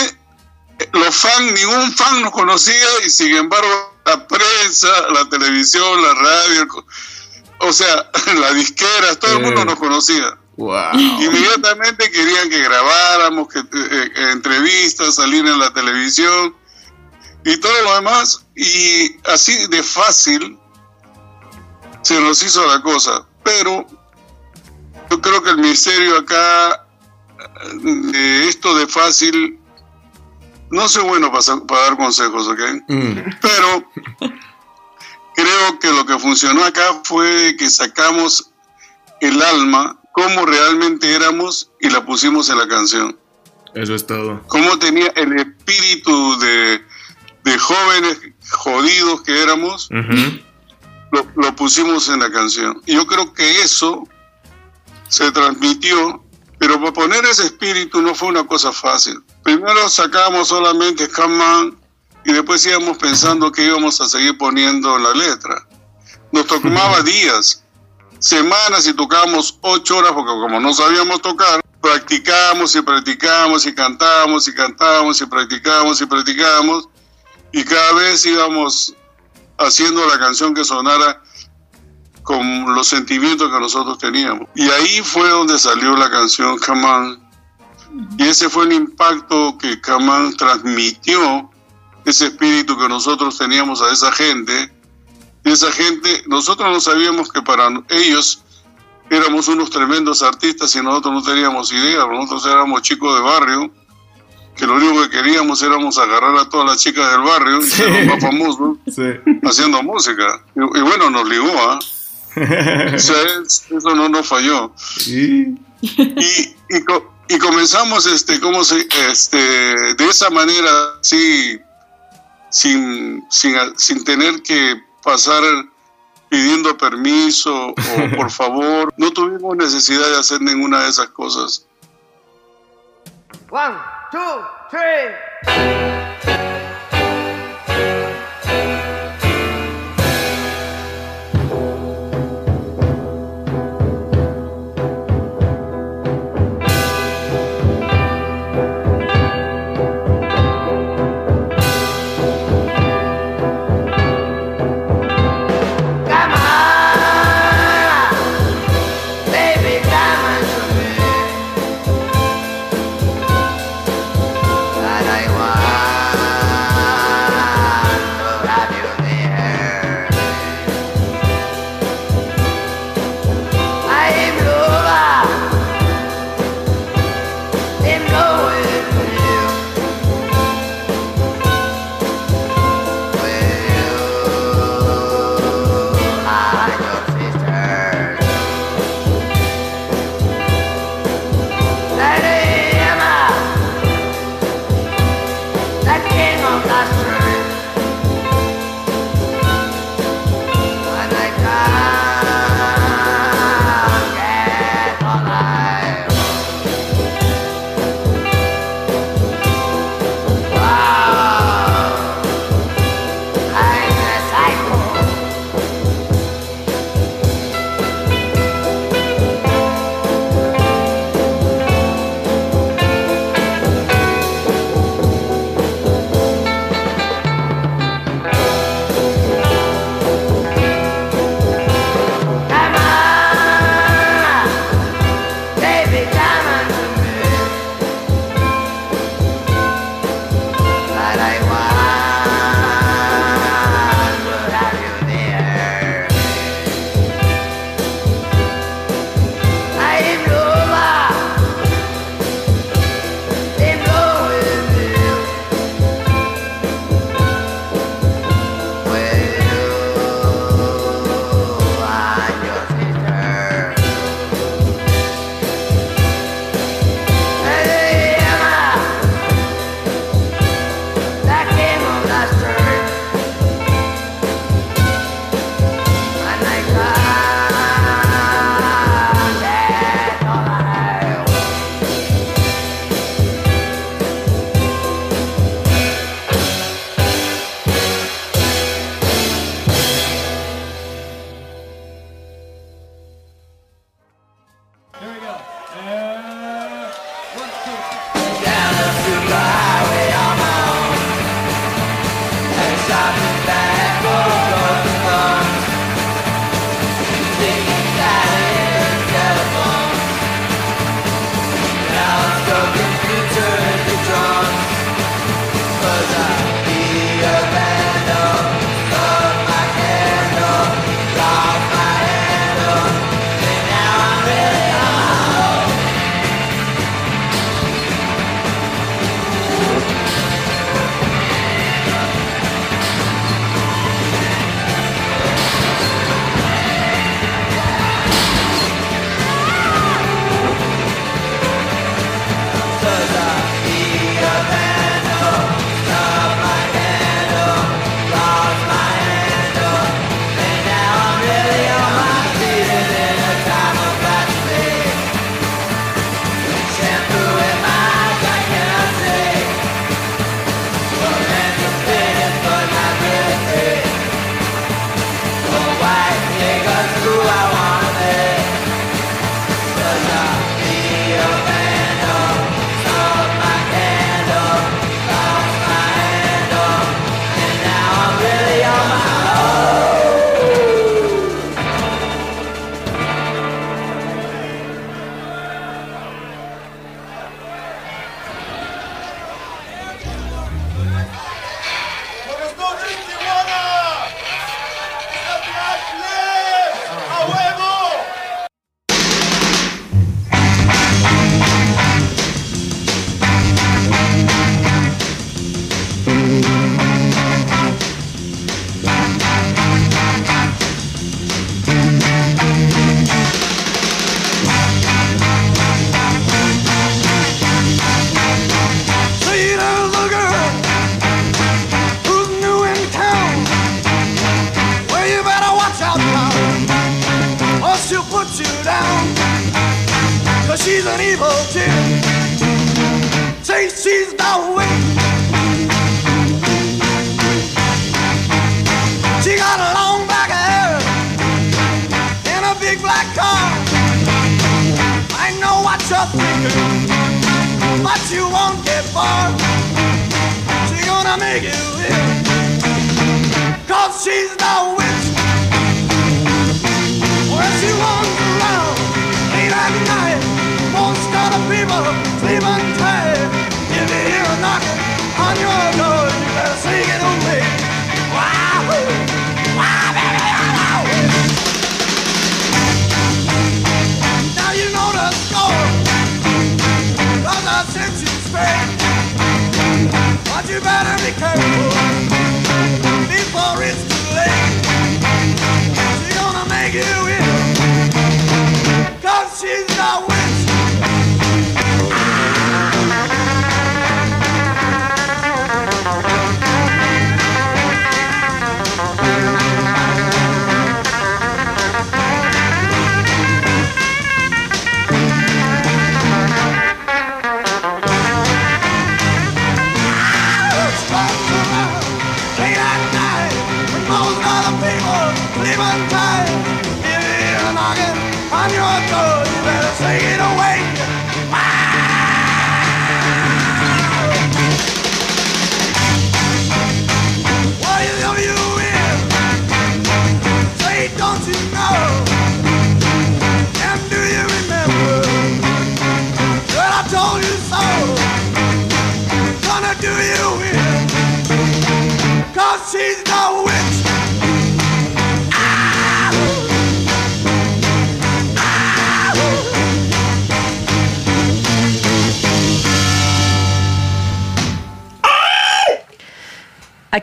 los fans, ningún fan nos conocía y sin embargo la prensa, la televisión, la radio, el o sea, las disqueras, todo el mundo nos conocía. Wow. Inmediatamente querían que grabáramos, que eh, eh, entrevistas, salir en la televisión y todo lo demás. Y así de fácil se nos hizo la cosa. Pero yo creo que el misterio acá, eh, de esto de fácil, no soy bueno para, dar consejos, ¿ok? Mm. Pero creo que lo que funcionó acá fue que sacamos el alma, cómo realmente éramos y la pusimos en la canción. Eso es todo. Cómo tenía el espíritu de, de jóvenes jodidos que éramos, Ujú. Lo, lo pusimos en la canción. Y yo creo que eso se transmitió, pero para poner ese espíritu no fue una cosa fácil. Primero sacábamos solamente On y después íbamos pensando que íbamos a seguir poniendo en la letra. Nos tomaba días, semanas y tocábamos ocho horas porque como no sabíamos tocar, practicábamos y practicábamos y cantábamos y cantábamos y practicábamos y practicábamos y cada vez íbamos haciendo la canción que sonara con los sentimientos que nosotros teníamos. Y ahí fue donde salió la canción Come On. Y ese fue el impacto que Come On transmitió, ese espíritu que nosotros teníamos a esa gente. Y esa gente, nosotros no sabíamos que para ellos éramos unos tremendos artistas y nosotros no teníamos idea. Nosotros éramos chicos de barrio, que lo único que queríamos éramos agarrar a todas las chicas del barrio y ser los más famosos Sí. haciendo música. Y, y bueno, nos ligó, ¿ah? O sea, es- eso no nos falló. Y- Y, y, co- y comenzamos, este, ¿cómo se, este, de esa manera, sí, sin, sin, sin tener que pasar pidiendo permiso o por favor. No tuvimos necesidad de hacer ninguna de esas cosas. One, two, three.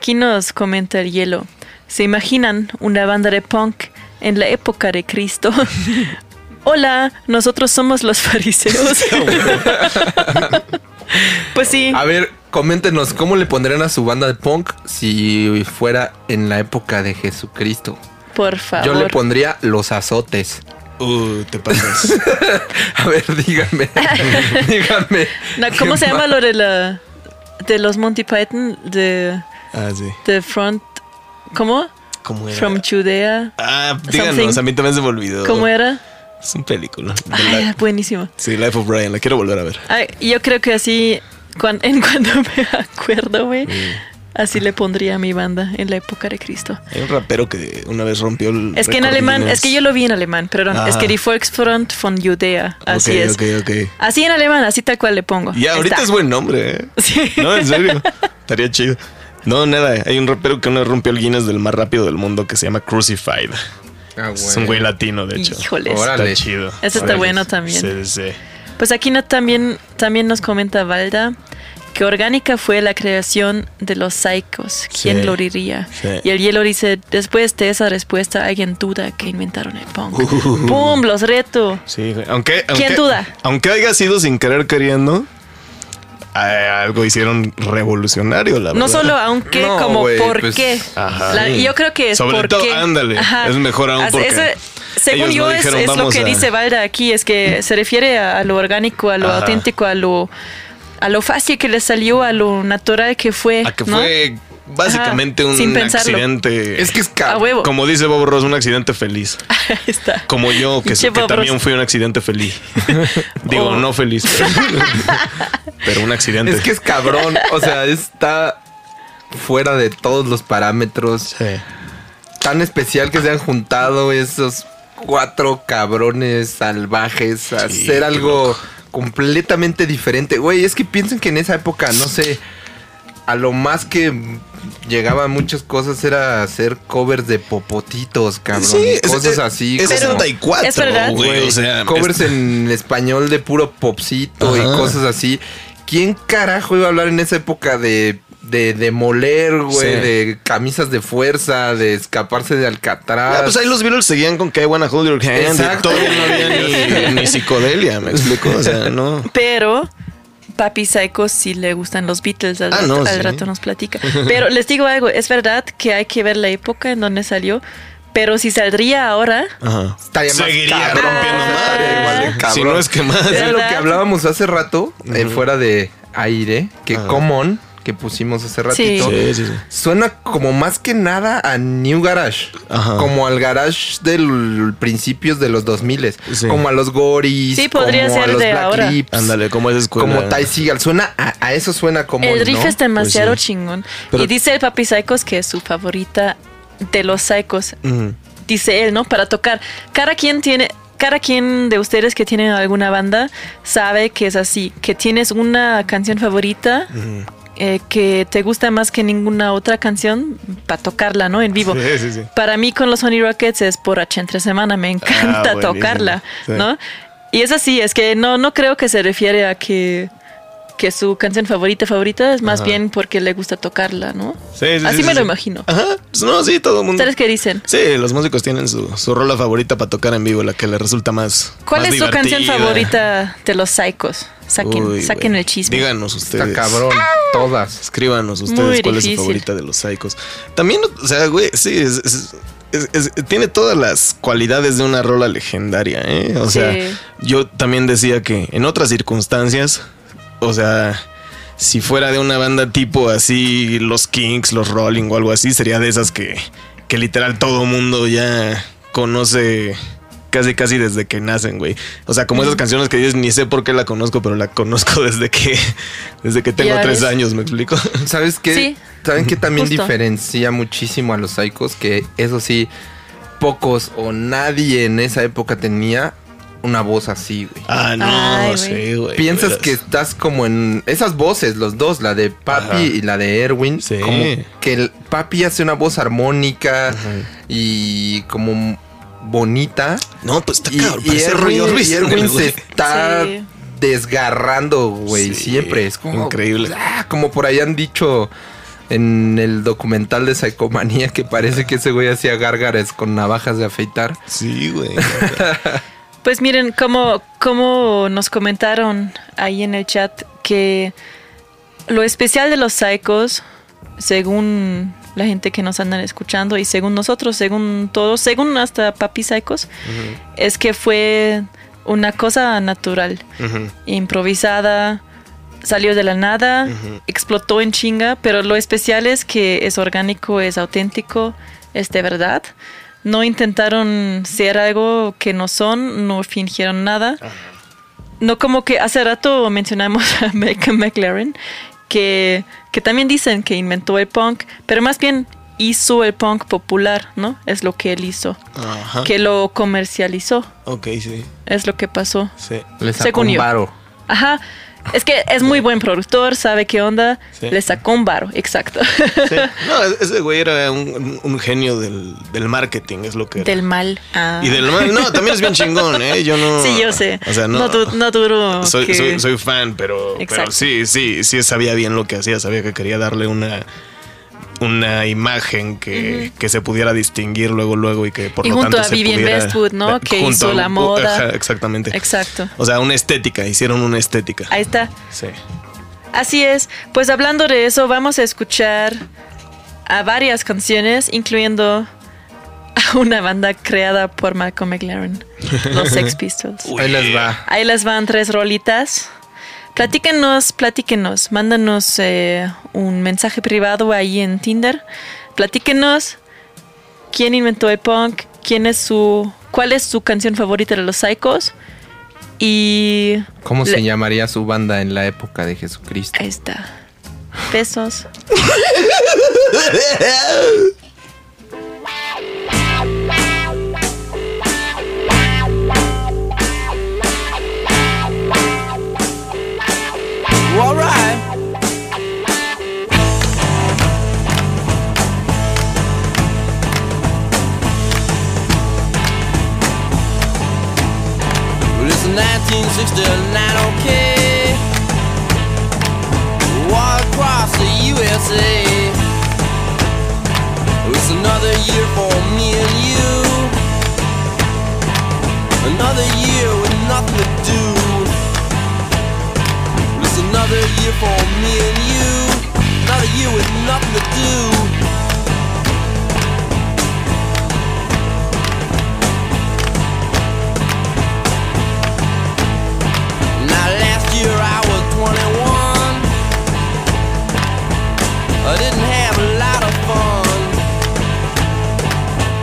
Aquí nos comenta el hielo. ¿Se imaginan una banda de punk en la época de Cristo? Hola, nosotros somos los fariseos. pues sí. A ver, coméntenos cómo le pondrían a su banda de punk si fuera en la época de Jesucristo. Por favor. Yo le pondría los azotes. Uh, te pasas. a ver, dígame. dígame. ¿Cómo se llama lo de la de los Monty Python de Ah, sí. The Front. ¿Cómo? ¿Cómo era? From Judea. Ah, díganos, something. a mí también se me olvidó. ¿Cómo era? Es un película. Ah, Ay, buenísimo. Sí, Life of Brian, la quiero volver a ver. Ay, yo creo que así, cuan, en cuanto me acuerdo, güey, mm. así le pondría a mi banda en la época de Cristo. Hay un rapero que una vez rompió el. Es que en alemán, es que yo lo vi en alemán, perdón. Ah. Es que Die Volksfront von Judea. Así okay, es. Okay, okay. Así en alemán, así tal cual le pongo. Y ahorita Está. es buen nombre, ¿eh? Sí. No, en serio. Estaría chido. No, nada. Hay un rapero que vez rompió el Guinness del más rápido del mundo que se llama Crucified. Ah, Es un güey latino, de hecho. Híjoles. Órale. Está chido. Ese está Órale. bueno también. Sí, sí. Pues aquí no, también, también nos comenta Valda que orgánica fue la creación de los psicos. ¿Quién Sí. lo diría? Sí. Y el hielo dice, después de esa respuesta, alguien duda que inventaron el punk. Uh. ¡Pum! Los reto. Sí, güey. Aunque, ¿Quién aunque- duda? Aunque haya sido sin querer queriendo, algo hicieron revolucionario, la No verdad. solo aunque, No, como güey, por pues, qué. Ajá. La- y yo creo que es Sobre por todo, qué. ándale, es mejor aún porque ese- según yo no es, dijeron, es lo "Vamos que a-". dice Valda aquí, es que se refiere a, a lo orgánico, a lo Ajá. auténtico, a lo a lo fácil que le salió, a lo natural que fue. A que ¿no? fue básicamente Ajá, un accidente. Es que es A caro. huevo. Como dice Bob Ross, un accidente feliz. Ahí está. Como yo, que, que también fui un accidente feliz. Digo, Oh. no feliz. pero un accidente. Es que es cabrón. O sea, está fuera de todos los parámetros. Sí. Tan especial que se han juntado esos cuatro cabrones salvajes a Sí, hacer algo completamente diferente. Güey, es que piensen que en esa época, no sé, a lo más que llegaban muchas cosas era hacer covers de popotitos, cabrón. Sí, y cosas es- así. Es como- 64, es verdad. güey. Güey, O sea, covers es- en español de puro popcito y Ajá. cosas así. ¿Quién carajo iba a hablar en esa época de, de demoler, güey? Sí. De camisas de fuerza, de escaparse de Alcatraz. Ah, pues ahí los Beatles seguían con que I wanna hold your hand. y Exacto. Todavía no había ni, ni psicodelia, me explico. O sea, no. Pero Papi Psycho sí le gustan los Beatles, al, Ah, rato, no, al sí. rato nos platica. Pero les digo algo, es verdad que hay que ver la época en donde salió, pero si saldría ahora, Ajá. Estaría más Seguiría cabrón, rompiendo igual de güey. cabrón. Si no es que más. Es lo que hablábamos hace rato, eh, fuera de aire, que. Common, que pusimos hace ratito, Sí, sí, sí. suena como más que nada a New Garage. Ajá. Como al Garage de principios de los 2000 Sí. Como a los Goris. Sí, podría como a ser los de Black ahora. Lips, Ándale, como escuela. Como Ty Seagal. Suena a, a eso suena como. el riff ¿no? es demasiado Pues sí. chingón. Pero- y dice el Papi Psychos que es su favorita de los Psychos. Dice él, ¿no? Para tocar. Cada quien tiene, cada quien de ustedes que tiene alguna banda sabe que es así, que tienes una canción favorita eh, que te gusta más que ninguna otra canción para tocarla, ¿no? En vivo. Sí, sí, sí. Para mí con los Honey Rockets es por H entre semana, me encanta Ah, buenísimo. tocarla. ¿no? Y es así, es que no, no creo que se refiere a que, que su canción favorita favorita es más Ajá. bien porque le gusta tocarla, ¿no? Sí, sí, Así sí, me lo imagino. Ajá. Pues no, sí, todo el mundo. ¿Ustedes qué dicen? Sí, los músicos tienen su, su rola favorita para tocar en vivo, la que les resulta más. ¿Cuál más es su canción favorita de los Psychos? Saquen, Uy, saquen el chisme. Díganos ustedes. Está cabrón. Todas. Escríbanos ustedes Muy cuál es su favorita de los Psychos. También, o sea, güey, sí, es- es- es- es- tiene todas las cualidades de una rola legendaria, ¿eh? O Sí. sea, yo también decía que en otras circunstancias, o sea, si fuera de una banda tipo así, los Kings, los Rolling o algo así, sería de esas que, que literal todo mundo ya conoce casi casi desde que nacen, güey. O sea, como esas canciones que dices, ni sé por qué la conozco, pero la conozco desde que desde que tengo tres años, ¿me explico? ¿Sabes qué? Sí. ¿Saben qué también Justo. diferencia muchísimo a los Psychos? Que eso sí, pocos o nadie en esa época tenía una voz así, güey. Ah, no, Ay, sí, güey. Piensas que estás como en esas voces, los dos, la de Papi Ajá. y la de Erwin. Sí. Como que el Papi hace una voz armónica y como bonita. No, pues está Y, cabrón. y Erwin, Erwin se está Sí. desgarrando, güey. Sí, siempre. Es como increíble. ah, como por ahí han dicho en el documental de Psychomanía que parece que ese güey hacía gárgaras con navajas de afeitar. Sí, güey. Pues miren, como, como nos comentaron ahí en el chat, que lo especial de los Psychos, según la gente que nos andan escuchando y según nosotros, según todos, según hasta Papi Psychos, es que fue una cosa natural, improvisada, salió de la nada, explotó en chinga, pero lo especial es que es orgánico, es auténtico, es de verdad, No intentaron ser algo que no son, no fingieron nada. No como que hace rato mencionamos a Malcolm McLaren, que, que también dicen que inventó el punk, pero más bien hizo el punk popular, ¿no? Es lo que él hizo. Ajá. Que lo comercializó, Ok, sí. es lo que pasó. Sí. Le sacó Según un yo. varo. Ajá. Es que es muy buen productor, sabe qué onda, Sí. le sacó un varo, exacto. Sí. No, ese güey era un, un genio del, del marketing, es lo que era. Del mal. Ah. Y del mal, no, también es bien chingón, ¿eh? Yo no. Sí, yo sé. O sea, no. No, du- no duro soy, que- soy, soy fan, pero, pero Exacto. sí, sí, sí sabía bien lo que hacía. Sabía que quería darle una, una imagen que, que se pudiera distinguir luego, luego y que por Y lo junto tanto a se Vivian pudiera- Westwood, ¿no? Que hizo a- la moda. Ajá, exactamente. Exacto. O sea, una estética, hicieron una estética. Ahí está. Sí. Así es. Pues hablando de eso, vamos a escuchar a varias canciones, incluyendo a una banda creada por Malcolm McLaren, los Sex Pistols. Ahí les va. Ahí les van tres rolitas. Platíquenos, platíquenos, mándanos eh, un mensaje privado ahí en Tinder. Platíquenos quién inventó el punk, quién es su, cuál es su canción favorita de los Psychos y ¿Cómo se llamaría su banda en la época de Jesucristo? ahí está. Besos. 1969, okay. Walk across the USA. It's another year for me and you. Another year with nothing to do. It's another year for me and you. Another year with nothing to do. Year I was 21. I didn't have a lot of fun.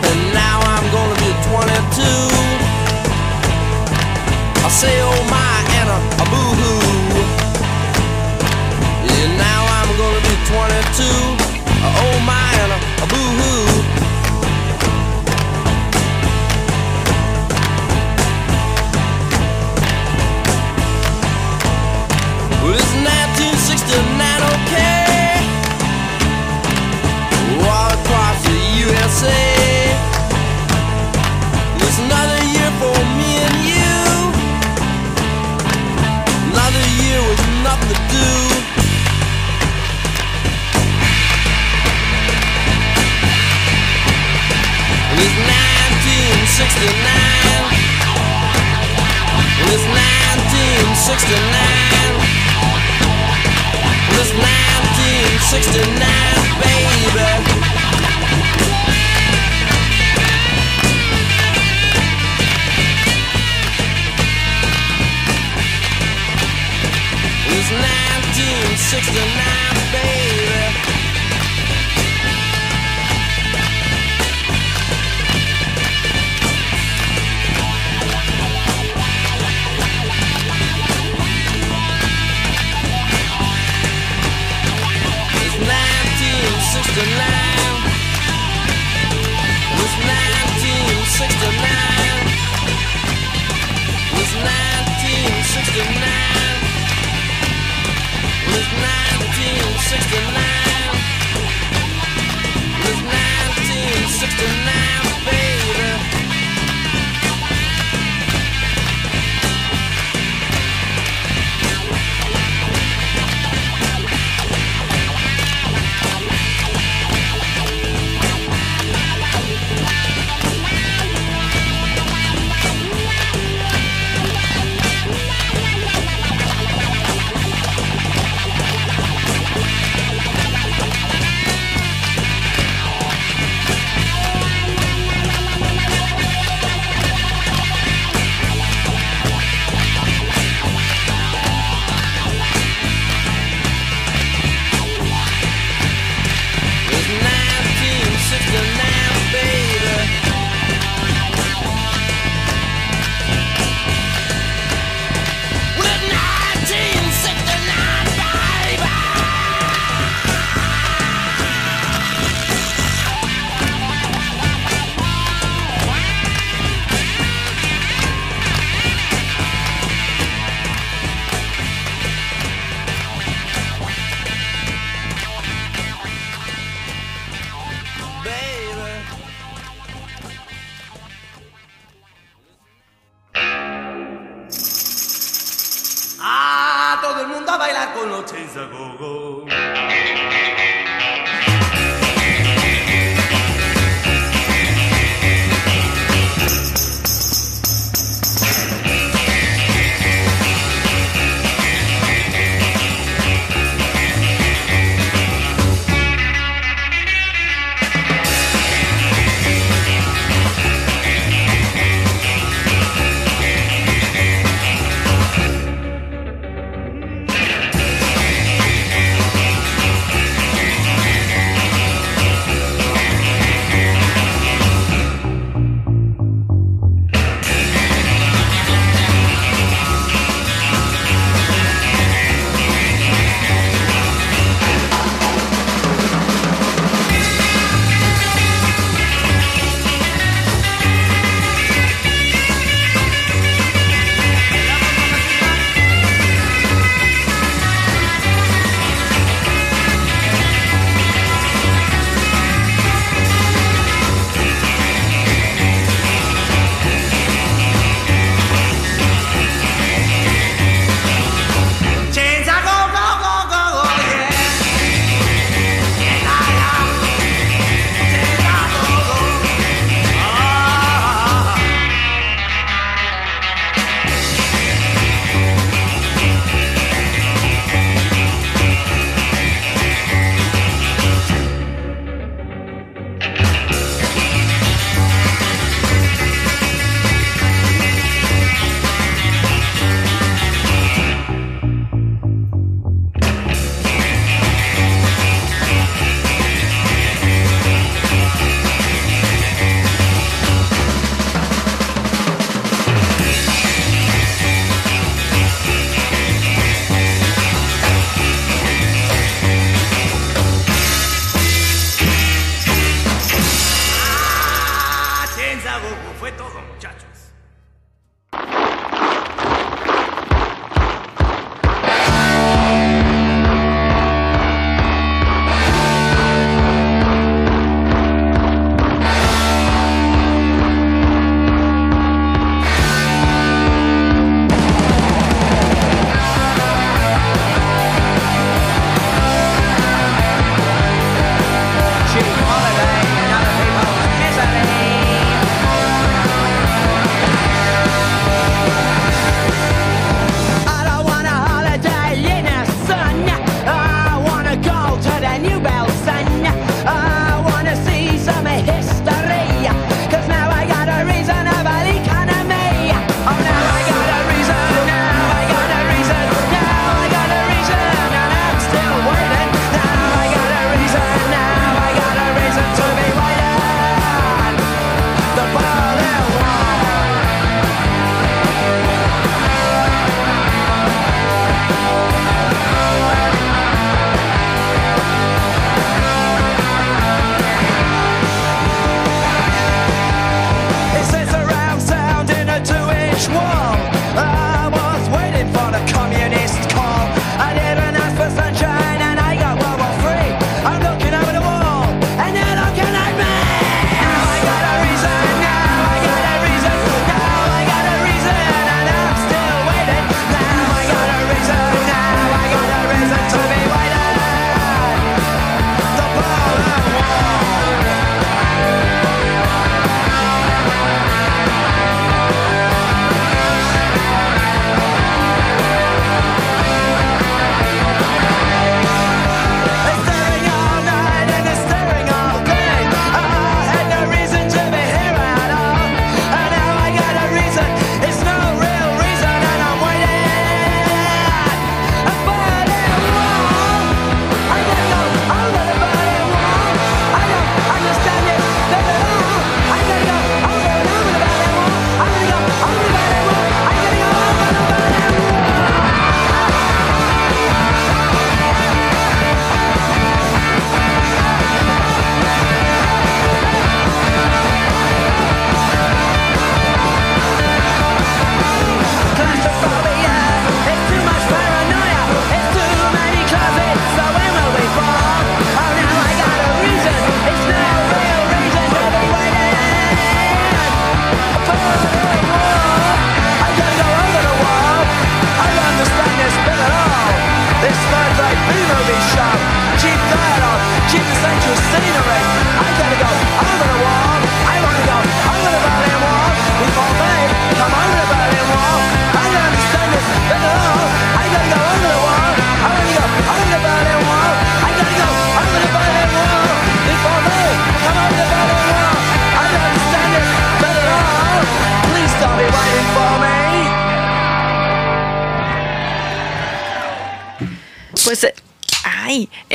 And now I'm gonna be 22. I say oh my and a, a boo hoo. Yeah, now I'm gonna be 22. Uh, oh my and a, a boo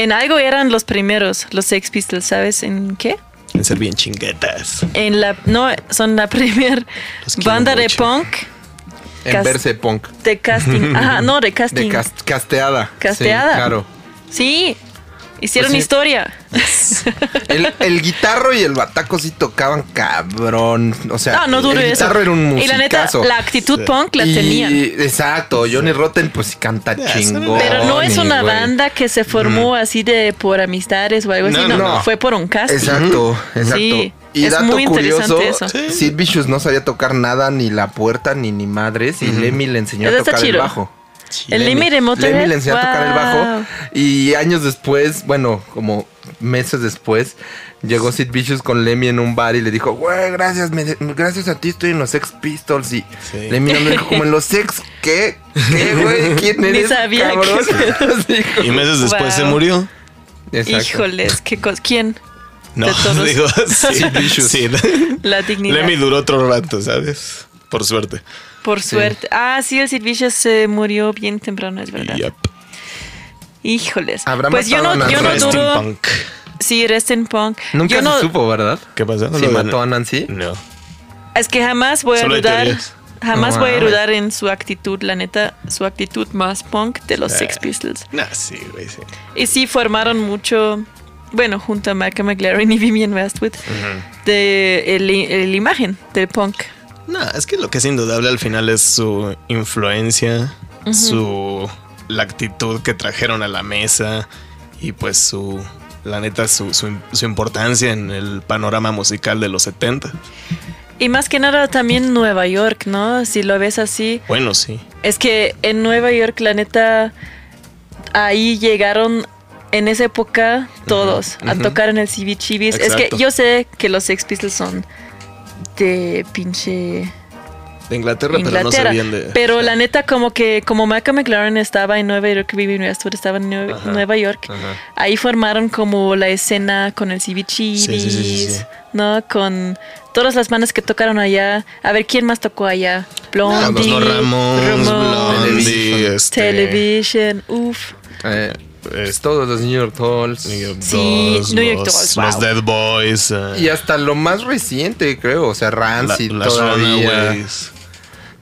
en algo eran los primeros, los Sex Pistols, ¿sabes? ¿En qué? En ser bien chinguetas. En la, no, son la primer Los quiero banda de mucho. punk En verse punk. de casting. Ajá, no, de casting. De cas- casteada. Casteada. Sí, claro. Sí, hicieron Pues sí. historia. El, el guitarro y el bataco sí tocaban cabrón. O sea, No, no duro el eso. guitarro era un y la neta, musicazo. la actitud punk la Y- tenían. Exacto, Johnny Rotten pues canta chingón. Pero no es una güey. banda que se formó así de por amistades o algo así, No, no, no. fue por un casting. Exacto, exacto. Sí, y es dato muy curioso. Sid Vicious no sabía tocar nada, ni la puerta, ni ni madres, y Lemmy le enseñó a tocar el chido. Bajo. El Lemmy de Motorhead. Lemmy le enseñó a tocar el bajo y años después, bueno, como meses después, llegó Sid Vicious con Lemmy en un bar y le dijo, güey, gracias, me- gracias a ti estoy en los Sex Pistols y Sí. Lemmy no me dijo, como en los Sex, ¿qué? ¿Qué, güey? ¿Quién Ni eres, sabía cabrón? que- Sí, Y meses después se murió. Exacto. Híjoles, qué cosa. ¿Quién? No, digo, sí, Sid Vicious. sí. La dignidad. Lemmy duró otro rato, ¿sabes? Por suerte. Por suerte. Ah, sí, el Sid Vicious se murió bien temprano, es verdad. Yep. Híjoles. Habrá Pues yo no, a yo no duro. Punk. Sí, Rest in Punk. Nunca yo no, se supo, ¿verdad? ¿Qué pasó? Si de- mató a Nancy. No. Es que jamás voy a Solo dudar. Jamás No voy a dudar en su actitud, la neta, su actitud más punk de los Ah. Sex Pistols. Nah, sí, güey, sí. Y sí formaron mucho, bueno, junto a Malcolm McLaren y Vivian Westwood, de el, el imagen del punk. No, es que lo que es indudable al final es su influencia, su la actitud que trajeron a la mesa y pues su la neta su, su, su importancia en el panorama musical de los 70. Y más que nada también Nueva York, ¿no? Si lo ves así. Bueno, sí. Es que en Nueva York, la neta, ahí llegaron en esa época todos a tocar en el CBGBs. Es que yo sé que los Sex Pistols son de pinche De Inglaterra, Inglaterra. pero no sabían de Pero la neta, como que como Malcolm McLaren estaba en Nueva York, Vivian Westwood estaba en Ajá, Nueva York, ajá. ahí formaron como la escena con el CBGBs, Sí. ¿no? Con todas las bandas que tocaron allá. A ver, ¿quién más tocó allá? Blondie, Los Ramones, Blondie, este, Television, uff. Eh, es todos los New York Dolls. New York Sí, Dolls, New York los, Dolls, los wow. Dead Boys, eh, Y hasta lo más reciente, creo. O sea, la- Rancid las todavía. Runaways.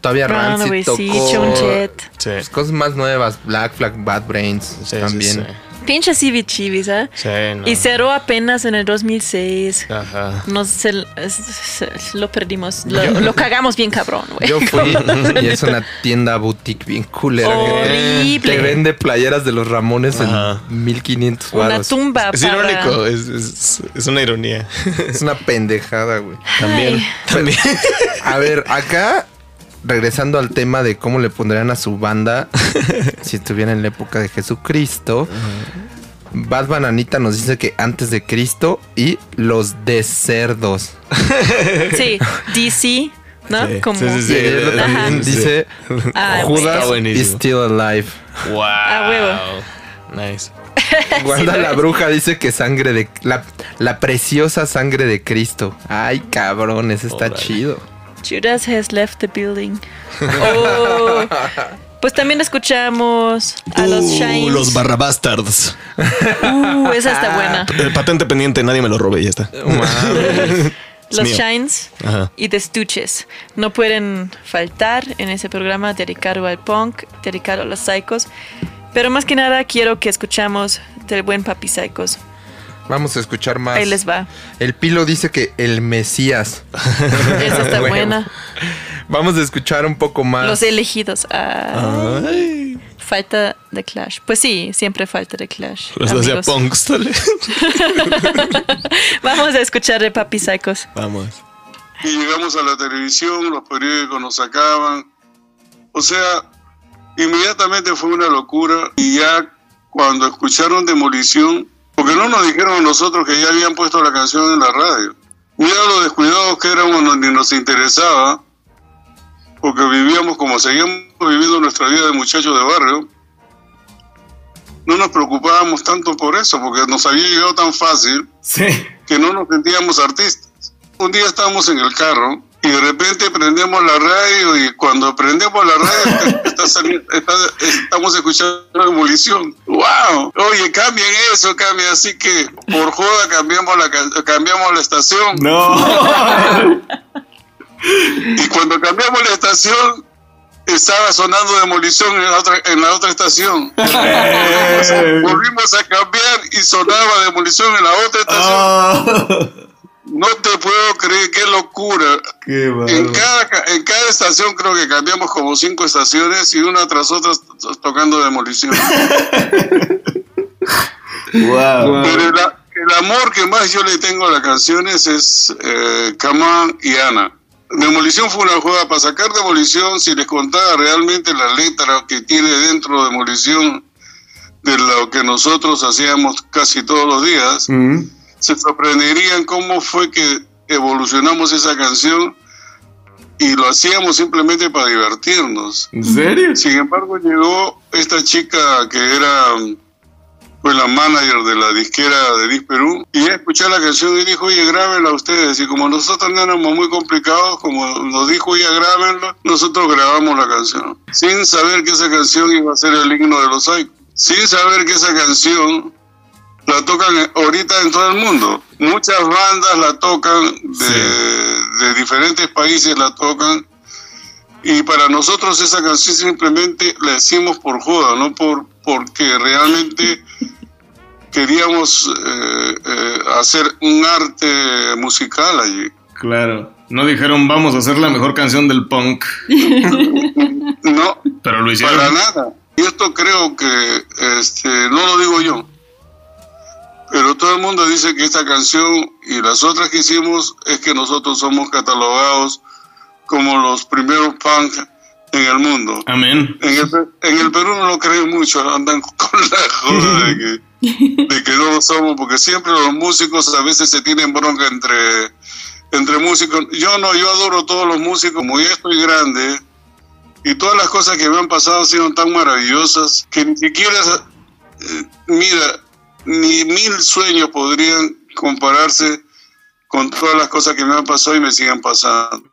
Todavía Rancid Runaways, tocó. sí, pues, cosas más nuevas. Black Flag, Bad Brains sí, también. Pinche CBGBs, ¿eh? sí. Sí, Y no. cerró apenas en el 2006. Ajá. Nos se- se- lo perdimos. Lo, lo cagamos bien cabrón, güey. Yo fui y es una tienda boutique bien culera. que Horrible. Te vende playeras de los Ramones Ajá. en 1500 Una baros. tumba Es para... irónico, es, es, es una ironía. Es una pendejada, güey. También. Ay. También. A ver, acá, regresando al tema de cómo le pondrían a su banda si estuviera en la época de Jesucristo. Bad Bananita nos dice que antes de Cristo y los de cerdos. Sí, DC, ¿no? Sí, Como... sí, Ajá. dice Ah, Judas is still alive. Wow. Ah, huevo. Nice. Wanda Sí, la ¿ves? bruja dice que sangre de la, la preciosa sangre de Cristo. Ay, cabrón, ese está Órale. chido. Judas has left the building. Oh. Pues también escuchamos a los Uh, Shines. los Barrabastards. Uh, esa está buena. El patente pendiente, nadie me lo robe, ya está. Los mío. Shines Ajá. y The Stooges no pueden faltar en ese programa dedicado al punk, dedicado a los psychos. Pero más que nada quiero que escuchamos del buen Papi Psychos. Vamos a escuchar más. Ahí les va. El Pilo dice que el Mesías. Esa está Huevo. buena. Vamos a escuchar un poco más. Los elegidos. Ay, Falta de Clash. Pues sí, siempre falta de Clash. los hacía amigos. punks. Vamos a escuchar de Papi Psychos. Vamos. y llegamos a la televisión, los periódicos nos sacaban. O sea, inmediatamente fue una locura y ya cuando escucharon Demolición, porque no nos dijeron a nosotros que ya habían puesto la canción en la radio. Mira lo descuidados que éramos, ni nos interesaba, porque vivíamos como seguíamos viviendo nuestra vida de muchachos de barrio. No nos preocupábamos tanto por eso, porque nos había llegado tan fácil Sí. que no nos sentíamos artistas. Un día estábamos en el carro y de repente prendemos la radio y cuando prendemos la radio está saliendo- está- estamos escuchando demolición. ¡Wow! Oye, cambien eso, cambien. Así que por joda cambiamos la, ca- cambiamos la estación. No. Y cuando cambiamos la estación estaba sonando demolición en la otra, en la otra estación. Volvimos a cambiar y sonaba demolición en la otra estación. Ah. No te puedo creer, qué locura. Qué En cada, ca- en cada estación creo que cambiamos como cinco estaciones y una tras otra tocando demolición. Wow. Pero el, amor que más yo le tengo a las canciones es eh, Camán y Ana. Demolición fue una jugada para sacar Demolición. Si les contara realmente la letra que tiene dentro de Demolición de lo que nosotros hacíamos casi todos los días, Mm. Se sorprenderían cómo fue que evolucionamos esa canción y lo hacíamos simplemente para divertirnos. ¿En serio? Sin embargo, llegó esta chica que era pues la manager de la disquera de Dis Perú y ella escuchó la canción y dijo, oye, grábenla ustedes. Y como nosotros no éramos muy complicados, como nos dijo ella, grábenla, nosotros grabamos la canción. Sin saber que esa canción iba a ser el himno de los Psychos. Sin saber que esa canción la tocan ahorita en todo el mundo. Muchas bandas la tocan, de, de diferentes países la tocan. Y para nosotros esa canción simplemente la decimos por joda, no por porque realmente queríamos eh, eh, hacer un arte musical allí. Claro. No dijeron vamos a hacer la mejor canción del punk. No, Pero lo para nada. Y esto creo que este, no lo digo yo. Pero todo el mundo dice que esta canción y las otras que hicimos es que nosotros somos catalogados como los primeros punk en el mundo. Amén. En el, en el Perú no lo creen mucho, andan con la joda de que, de que no lo somos, porque siempre los músicos a veces se tienen bronca entre, entre músicos. Yo no, yo adoro todos los músicos, como ya estoy grande, y todas las cosas que me han pasado han sido tan maravillosas que ni siquiera, eh, mira, ni mil sueños podrían compararse con todas las cosas que me han pasado y me siguen pasando.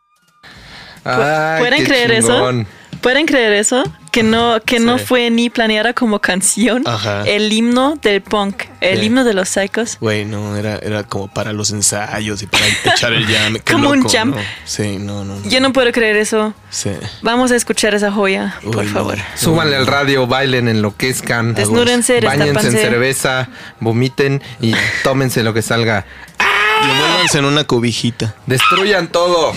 Ay, ¿Pueden qué creer chingón. eso? ¿Pueden creer eso? Que no, que no Sí. fue ni planeada como canción. Ajá. El himno del punk, el Sí. himno de los psychos. Güey, no, era, era como para los ensayos y para echar el jam. Qué Como un loco, jam. ¿no? Sí, no, no. no. Yo no puedo creer eso. Sí. Vamos a escuchar esa joya, por Uy, no. favor. Súbanle al radio, bailen, enloquezcan. Desnúdense, Báñense en cerveza, vomiten y tómense lo que salga. Y envuélvanse en una cobijita. Destruyan todo.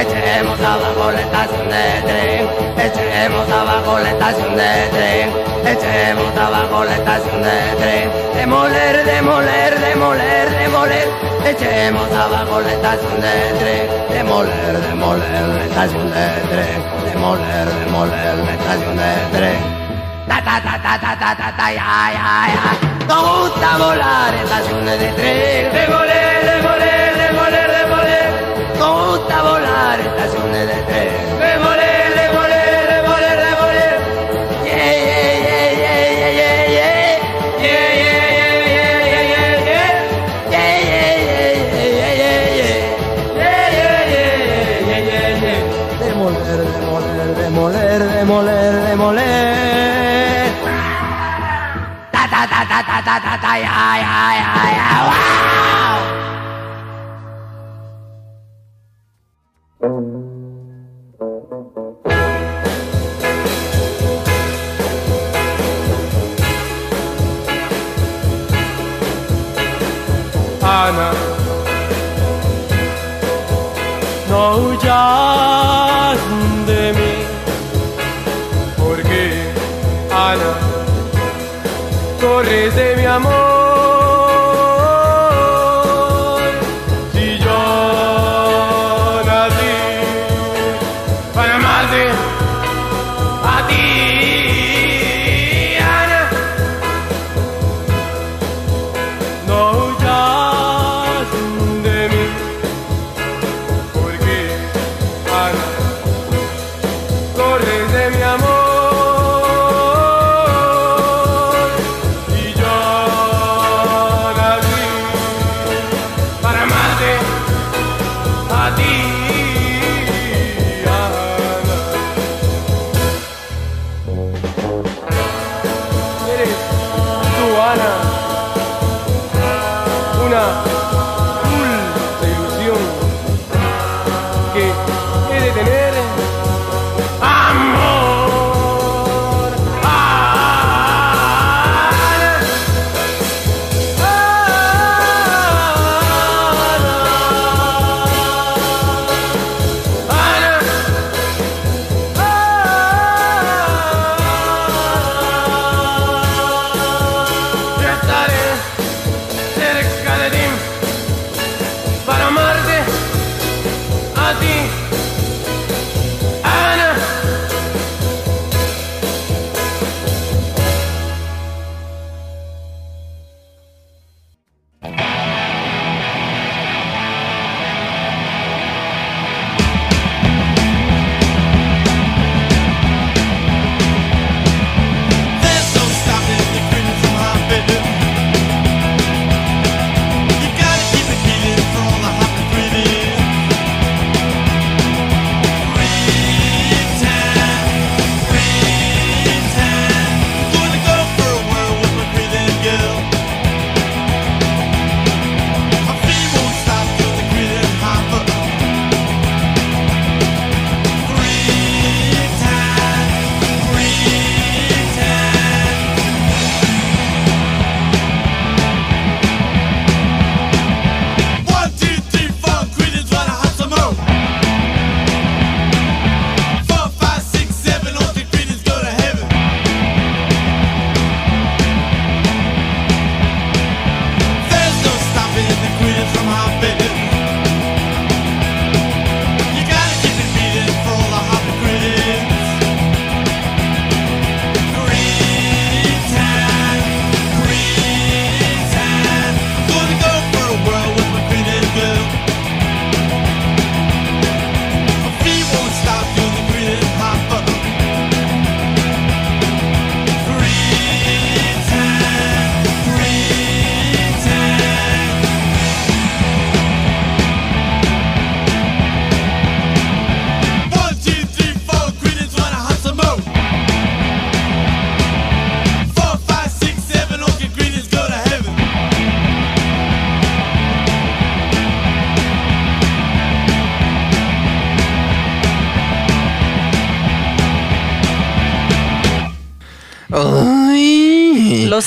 Echemos abajo el tasnedre, Echemos abajo la estación de tren, echemos abajo la estación de tren. Demoler, demoler, demoler, demoler. Echemos abajo la estación de tren, demoler, demoler estación de tren, demoler, demoler la estación de tren. Ta ta ta ta ta ta ta ta ya ya ya. Nos gusta volar estaciones de tren, demoler, demoler, demoler, demoler. Nos gusta volar estaciones de tren. I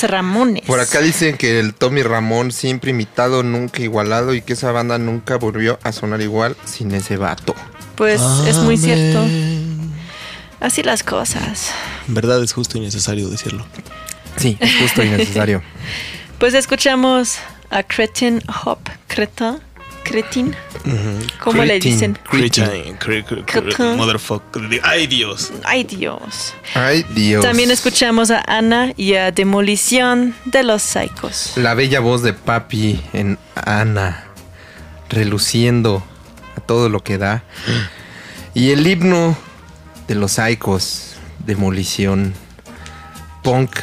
Ramones. Por acá dicen que el Tommy Ramón siempre imitado, nunca igualado y que esa banda nunca volvió a sonar igual sin ese vato. Pues es muy cierto. Así las cosas. En verdad es justo y necesario decirlo. Sí, es justo y necesario. Pues escuchamos a Cretin Hop. Creta. Cretin. ¿Cómo le dicen? Cretin, Cretin. Motherfucker. Ay, Dios. Ay, Dios. Ay, Dios. También escuchamos a Ana y a Demolición de los Psychos. La bella voz de papi en Ana, reluciendo a todo lo que da. Y el himno de los Psychos, demolición. Punk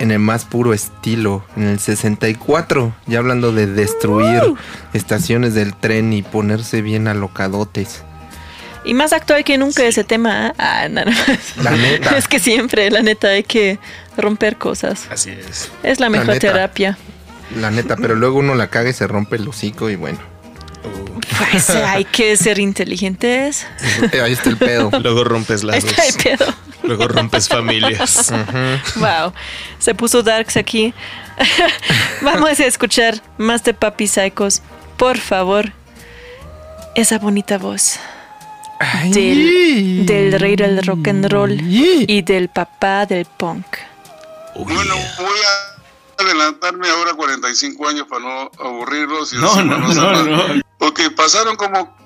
en el más puro estilo, en el 64, ya hablando de destruir estaciones del tren y ponerse bien alocadotes. Y más actual que nunca ese tema. Ah, nada más. La neta. Es que siempre, la neta, hay que romper cosas. Así es. Es la mejor terapia. La neta, pero luego uno la caga y se rompe el hocico y bueno. Pues hay que ser inteligentes. Ahí está el pedo. Luego rompes lazos. Está el pedo. Luego rompes familias. Wow. Se puso darks aquí. Vamos a escuchar más de Papi Psychos. Por favor. Esa bonita voz. Del, del rey del rock and roll y del papá del punk. Bueno, voy a adelantarme ahora 45 años para no aburrirlos. Y No, no, no, no. Porque pasaron como,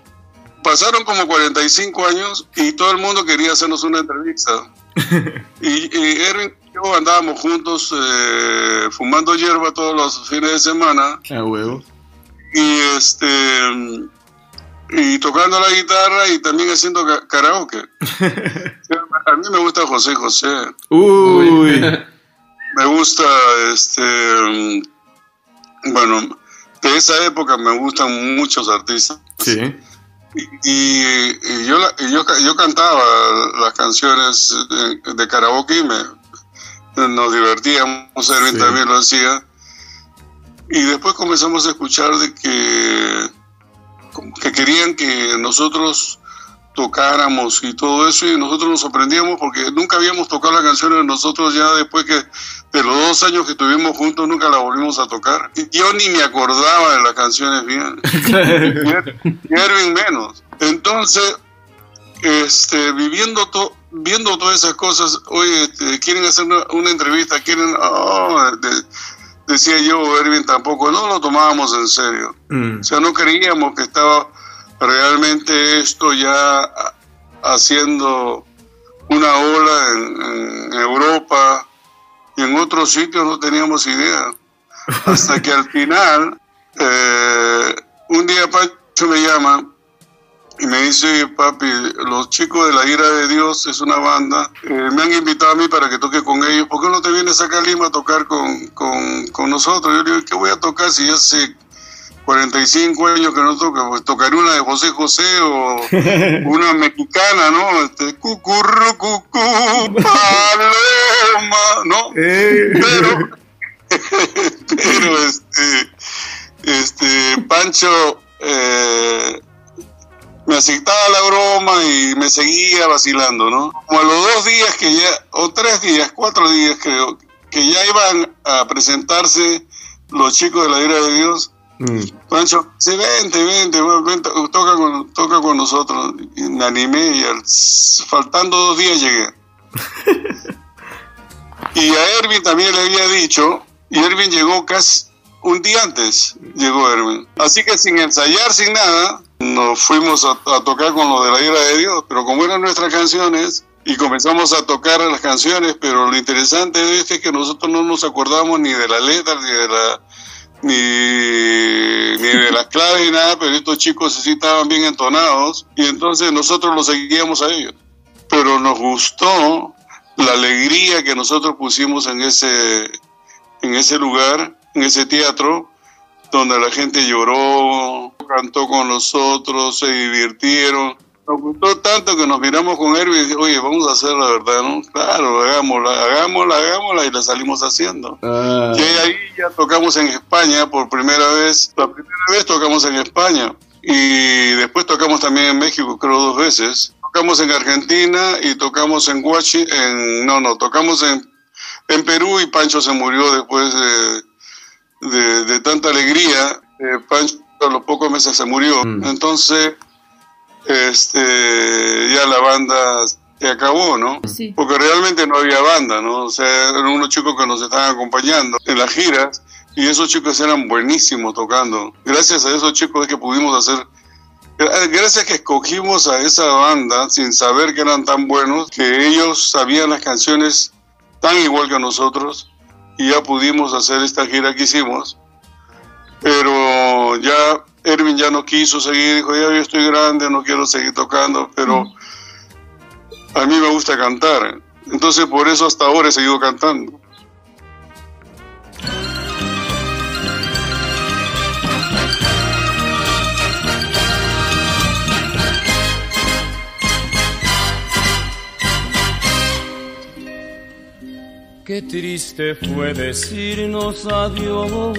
pasaron como 45 años y todo el mundo quería hacernos una entrevista. y, y Erwin y yo andábamos juntos eh, fumando hierba todos los fines de semana A huevo. y este y tocando la guitarra y también haciendo karaoke. A mí me gusta José José. Uy. Me gusta, este, mm, bueno, de esa época me gustan muchos artistas. Sí. Y, y yo, yo, yo cantaba las canciones de, de karaoke y me, nos divertíamos, Erwin Sí. también lo hacía. Y después comenzamos a escuchar de que, que querían que nosotros tocáramos y todo eso y nosotros nos sorprendíamos porque nunca habíamos tocado las canciones nosotros ya después que de los dos años que estuvimos juntos nunca la volvimos a tocar. Y yo ni me acordaba de las canciones bien. Y Er- y Erwin menos. Entonces este viviendo to- viendo todas esas cosas oye este, quieren hacer una, una entrevista quieren oh, de- decía yo Erwin tampoco no lo tomábamos en serio. Mm. o sea, no creíamos que estaba realmente esto ya ha- haciendo una ola en, en Europa y en otros sitios no teníamos idea. Hasta que al final, eh, un día Pancho me llama y me dice, "Oye, papi, los chicos de la ira de Dios es una banda, eh, me han invitado a mí para que toque con ellos, ¿por qué no te vienes acá a Lima a tocar con, con, con nosotros? Yo le digo, ¿qué voy a tocar si ya hace 45 años que no toca? Pues tocaré una de José José o una mexicana, ¿no? Este, cucurru, cucú, paloma, ¿no? Pero, pero este, este, Pancho eh, me aceptaba la broma y me seguía vacilando, ¿no? Como a los dos días que ya, o tres días, cuatro días creo, que ya iban a presentarse los chicos de la ira de Dios. Pancho, sí, vente, vente, ven, ven, to- toca, con, toca con nosotros. Y me animé y al- faltando dos días llegué. y a Erwin también le había dicho, y Erwin llegó casi un día antes, llegó Erwin. Así que sin ensayar, sin nada, nos fuimos a, a tocar con lo de la ira de Dios, pero como eran nuestras canciones, y comenzamos a tocar las canciones, pero lo interesante de este es que nosotros no nos acordamos ni de la letra, ni de la ni, ni de las claves ni nada, pero estos chicos sí estaban bien entonados y entonces nosotros los seguíamos a ellos. Pero nos gustó la alegría que nosotros pusimos en ese, en ese lugar, en ese teatro, donde la gente lloró, cantó con nosotros, se divirtieron. Nos gustó tanto que nos miramos con Erwin y dije, oye, vamos a hacer la verdad, ¿no? Claro, hagámosla, hagámosla, hagámosla y la salimos haciendo. Ah. Y ahí ya tocamos en España por primera vez. La primera vez tocamos en España y después tocamos también en México, creo dos veces. Tocamos en Argentina y tocamos en Washington, en, no, no, tocamos en en Perú y Pancho se murió después de, de, de tanta alegría. Eh, Pancho a los pocos meses se murió. Entonces, este, ya la banda se acabó, ¿no? Sí. Porque realmente no había banda, ¿no? O sea, eran unos chicos que nos estaban acompañando en las giras y esos chicos eran buenísimos tocando. Gracias a esos chicos es que pudimos hacer gra- Gracias que escogimos a esa banda sin saber que eran tan buenos, que ellos sabían las canciones tan igual que nosotros y ya pudimos hacer esta gira que hicimos. Pero ya Erwin ya no quiso seguir, dijo, ya yo estoy grande, no quiero seguir tocando, pero a mí me gusta cantar. Entonces por eso hasta ahora he seguido cantando. Qué triste fue decirnos adiós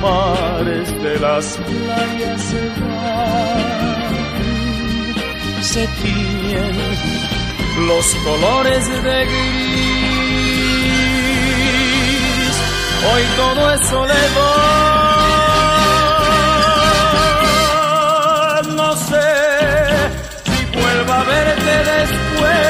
Mares de las playas se van, se tiñen los colores de gris. Hoy todo es soledad. No sé si vuelva a verte después.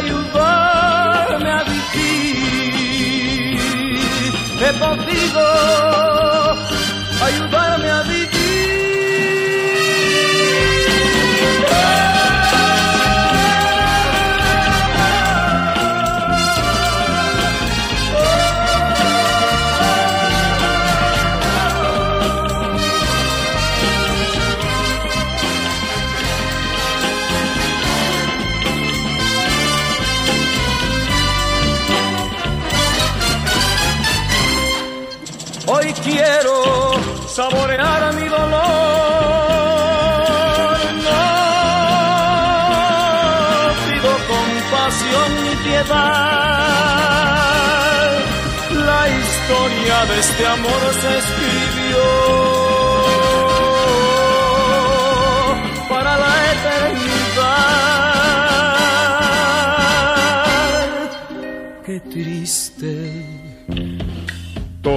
ayudarme a vivir. He podido saborear mi dolor. No pido compasión ni piedad. La historia de este amor se escribió para la eternidad. Qué triste.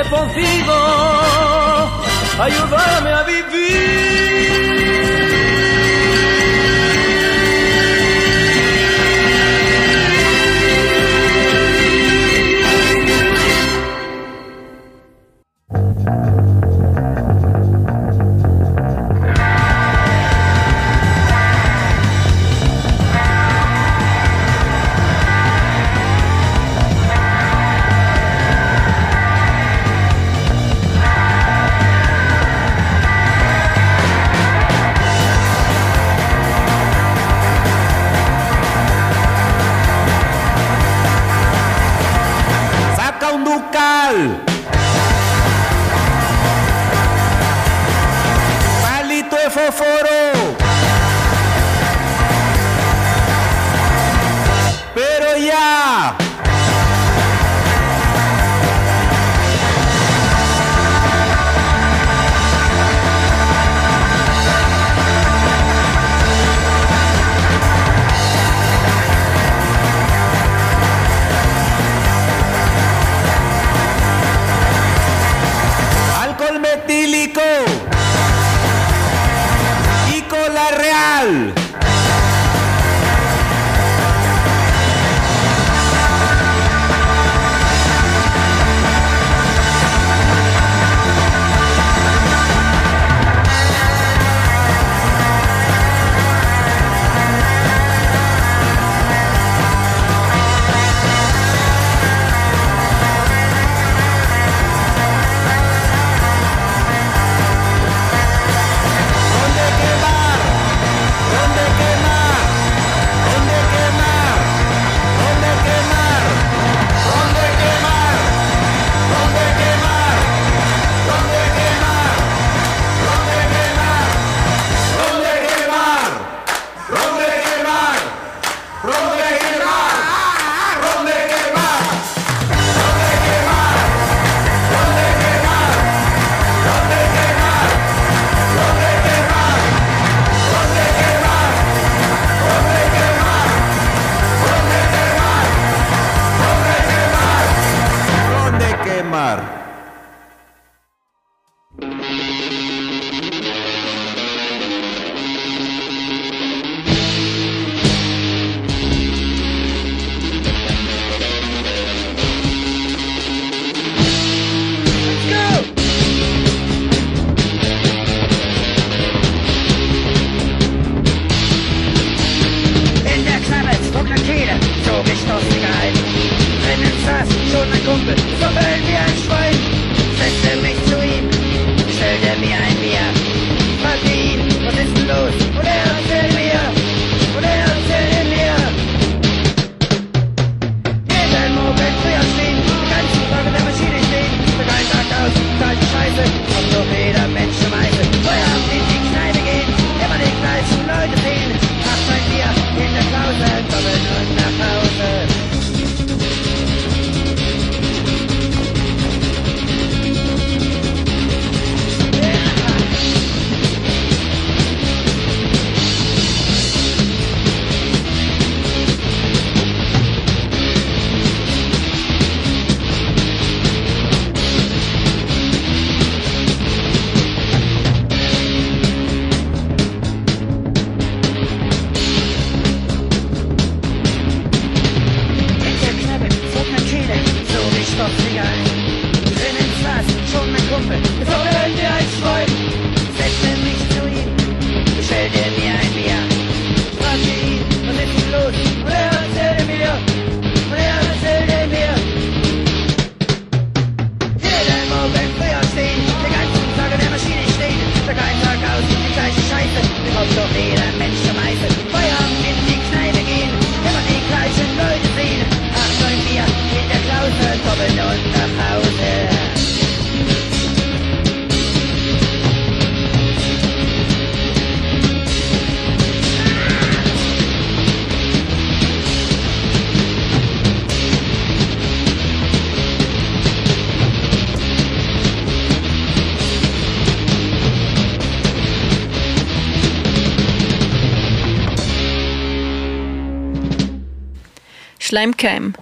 he podido ayudarme a vivir.「Bahia! Schleimkeim.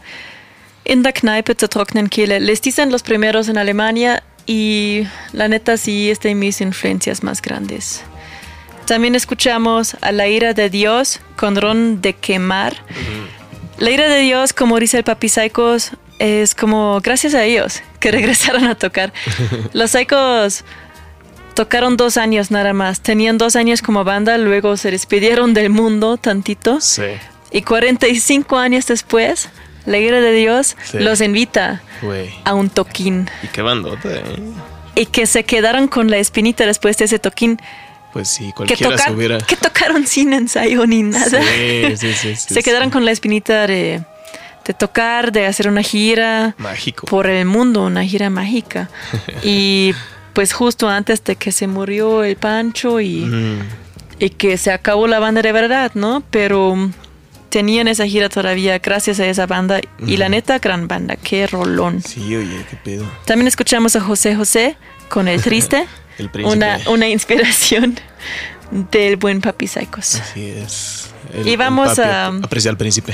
In der Kneipe zur trockenen Kehle. Les dicen los primeros en Alemania y la neta sí es de mis influencias más grandes. También escuchamos a La ira de Dios con Ron de Quemar. La ira de Dios, como dice el Papi Psychos, es como gracias a ellos que regresaron a tocar. Los Psychos tocaron dos años nada más. Tenían dos años como banda, luego se despidieron del mundo tantito. Sí. Y 45 años después, la ira de Dios Sí. los invita a un toquín. Y qué bandota, ¿eh? Y que se quedaron con la espinita después de ese toquín. Pues sí, Que, cualquiera tocar- se hubiera. que tocaron sin ensayo ni nada. Sí, sí, sí, sí, se sí. quedaron con la espinita de, de tocar, de hacer una gira Mágico. por el mundo, una gira mágica. y pues justo antes de que se murió el Pancho y, Mm. y que se acabó la banda de verdad, ¿no? Pero tenían esa gira todavía gracias a esa banda y la neta gran banda, qué rolón. Sí, oye, qué pedo. También escuchamos a José José con El Triste, El una, una inspiración del buen Papi Psychos. Así es. Y vamos a- ap- Aprecia al príncipe.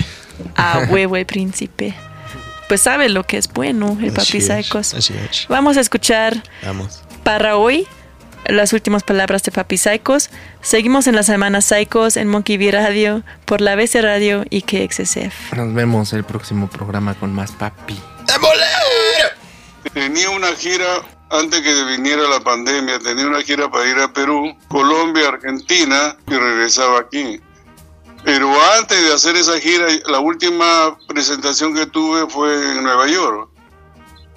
A huevo el príncipe. Pues sabe lo que es bueno el Papi Así Psychos. Vamos a escuchar Vamos. para hoy las últimas palabras de Papi Psychos. Seguimos en la semana Psychos en Monkey B Radio, por la BC Radio y KXSF. Nos vemos el próximo programa con más papi. Tenía una gira antes que viniera la pandemia, tenía una gira para ir a Perú, Colombia, Argentina y regresaba aquí. Pero antes de hacer esa gira, la última presentación que tuve fue en Nueva York.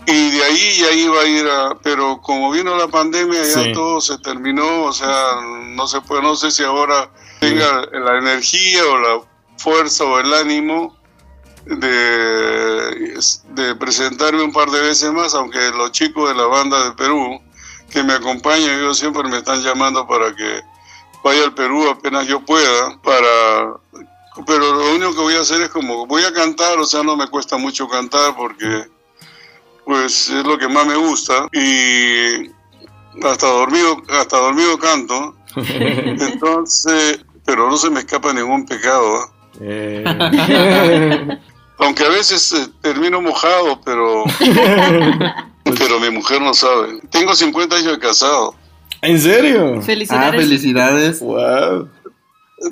Y de ahí ya iba a ir a, pero como vino la pandemia ya Sí. todo se terminó, o sea, no se puede, no sé si ahora tenga la energía o la fuerza o el ánimo de, de presentarme un par de veces más, aunque los chicos de la banda de Perú que me acompañan, ellos siempre me están llamando para que vaya al Perú apenas yo pueda, para pero lo único que voy a hacer es como voy a cantar, o sea, no me cuesta mucho cantar porque pues es lo que más me gusta y hasta dormido, hasta dormido canto. Entonces, pero no se me escapa ningún pecado. ¿ah? Eh, Aunque a veces eh, termino mojado, pero pero mi mujer no sabe. Tengo 50 años de casado. ¿En serio? Ah, Felicidades. felicidades. Wow.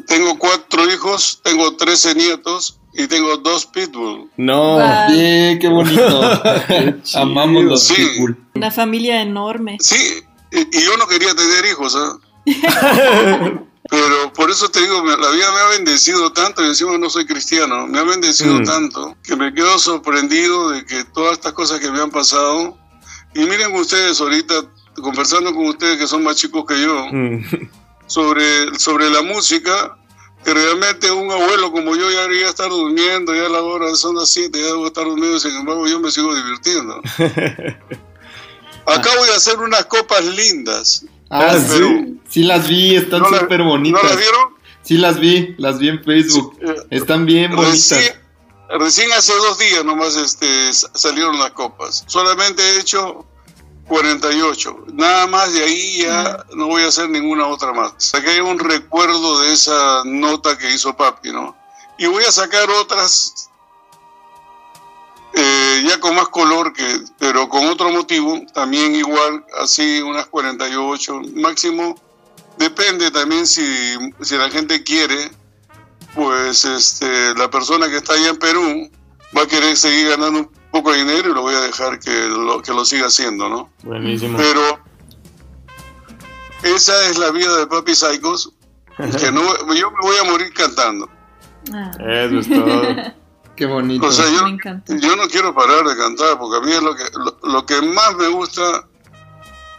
Tengo cuatro hijos, tengo 13 nietos y tengo dos pitbull. No. Wow. Bien, qué bonito. Amamos los Sí. pitbull. Una familia enorme. Sí, y, y yo no quería tener hijos, ¿ah? Pero por eso te digo, la vida me ha bendecido tanto, y encima no soy cristiano, me ha bendecido Mm. tanto que me quedo sorprendido de que todas estas cosas que me han pasado, y miren ustedes ahorita, conversando con ustedes que son más chicos que yo, Mm. sobre, sobre la música, que realmente un abuelo como yo ya debería estar durmiendo, ya a la hora son las 7, ya debo estar durmiendo, sin embargo yo me sigo divirtiendo. Acabo de hacer unas copas lindas. Ah, Ah, sí. Sí las vi, están ¿No súper ¿No bonitas. las vieron? Sí las vi, las vi en Facebook. Eh, Están bien bonitas. Recién, recién hace dos días nomás este, salieron las copas. Solamente he hecho 48. Nada más de ahí ya no voy a hacer ninguna otra más. Hay un recuerdo de esa nota que hizo papi, ¿no? Y voy a sacar otras eh, ya con más color, que, pero con otro motivo, también igual, así unas 48 máximo. Depende también si, si la gente quiere, pues este, la persona que está allá en Perú va a querer seguir ganando un poco de dinero y lo voy a dejar que lo, que lo siga haciendo, ¿no? Buenísimo. Pero esa es la vida de Papi Psychos, que no, yo me voy a morir cantando. Ah, Eso es todo. Qué bonito. O sea, yo, no quiero parar de cantar, porque a mí es lo que, lo, lo que más me gusta,